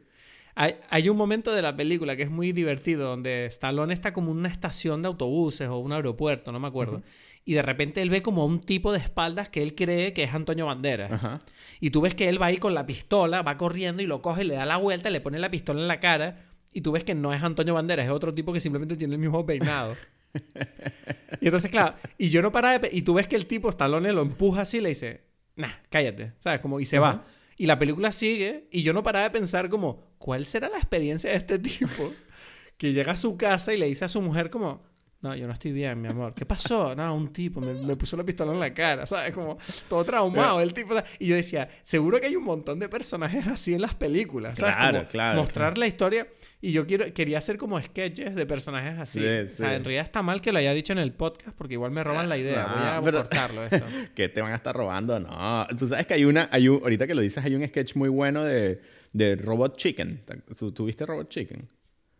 Hay, hay un momento de la película que es muy divertido donde Stallone está como en una estación de autobuses o un aeropuerto, no me acuerdo. Y de repente él ve como a un tipo de espaldas que él cree que es Antonio Banderas. Y tú ves que él va ahí con la pistola, va corriendo y lo coge, le da la vuelta, le pone la pistola en la cara. Y tú ves que no es Antonio Banderas, es otro tipo que simplemente tiene el mismo peinado. y entonces, claro, y yo no paraba de... Y tú ves que el tipo, Stallone, lo empuja así y le dice, nah, cállate, ¿sabes? Como, y se va. Y la película sigue y yo no paraba de pensar como, ¿cuál será la experiencia de este tipo? Que llega a su casa y le dice a su mujer como, no, yo no estoy bien, mi amor. ¿Qué pasó? No, un tipo me, me puso la pistola en la cara, ¿sabes? Como todo traumado el tipo. Y yo decía, seguro que hay un montón de personajes así en las películas, ¿sabes? Claro, Como claro, Mostrar la historia. Y yo quiero, quería hacer como sketches de personajes así. Sí, O sea, sí. en realidad está mal que lo haya dicho en el podcast porque igual me roban la idea. Voy a Ah, cortarlo esto. que te van a estar robando. No, tú sabes que hay una, hay un, ahorita que lo dices, hay un sketch muy bueno de, de Robot Chicken. ¿Tuviste Robot Chicken?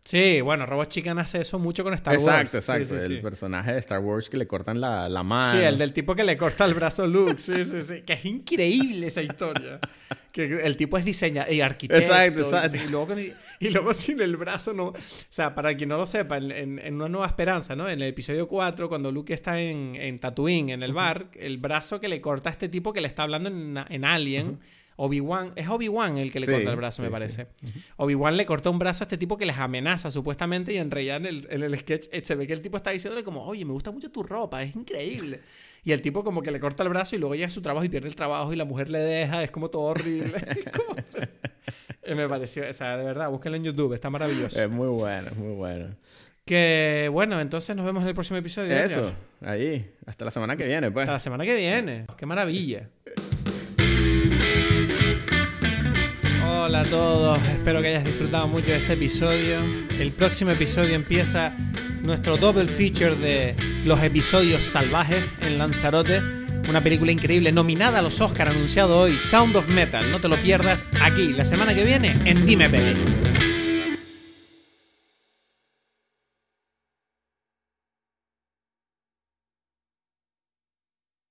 Sí, bueno, Robot Chicken hace eso mucho con Star Wars. exacto, exacto. sí, sí. El personaje de Star Wars que le cortan la, la mano. Sí, el del tipo que le corta el brazo a Luke. Sí, sí, sí. Que es increíble esa historia. Que el tipo es diseñador y arquitecto. Exacto, y- exacto. Y, luego, con- y luego sin el brazo no. O sea, para quien no lo sepa, en, en- en Una Nueva Esperanza, ¿no? En el episodio 4, cuando Luke está en, en Tatooine, en el bar, el brazo que le corta a este tipo que le está hablando en, en Alien. Obi-Wan, es Obi-Wan el que le Sí, corta el brazo, me sí, parece. Obi-Wan le corta un brazo a este tipo que les amenaza supuestamente y en realidad en el, en el sketch eh, se ve que el tipo está diciéndole como, oye, me gusta mucho tu ropa, es increíble. Y el tipo como que le corta el brazo y luego llega a su trabajo y pierde el trabajo y la mujer le deja, es como todo horrible. Como- Eh, me pareció, o sea, de verdad, búsquenlo en YouTube, está maravilloso. Es muy bueno, es muy bueno. Que bueno, entonces nos vemos en el próximo episodio. Eso, ahí. Hasta la semana que viene, pues. Hasta la semana que viene. Qué maravilla. Hola a todos, espero que hayas disfrutado mucho de este episodio. El próximo episodio empieza nuestro double feature de los episodios salvajes en Lanzarote. Una película increíble nominada a los Oscar anunciado hoy, Sound of Metal. No te lo pierdas aquí la semana que viene en Dime Peli.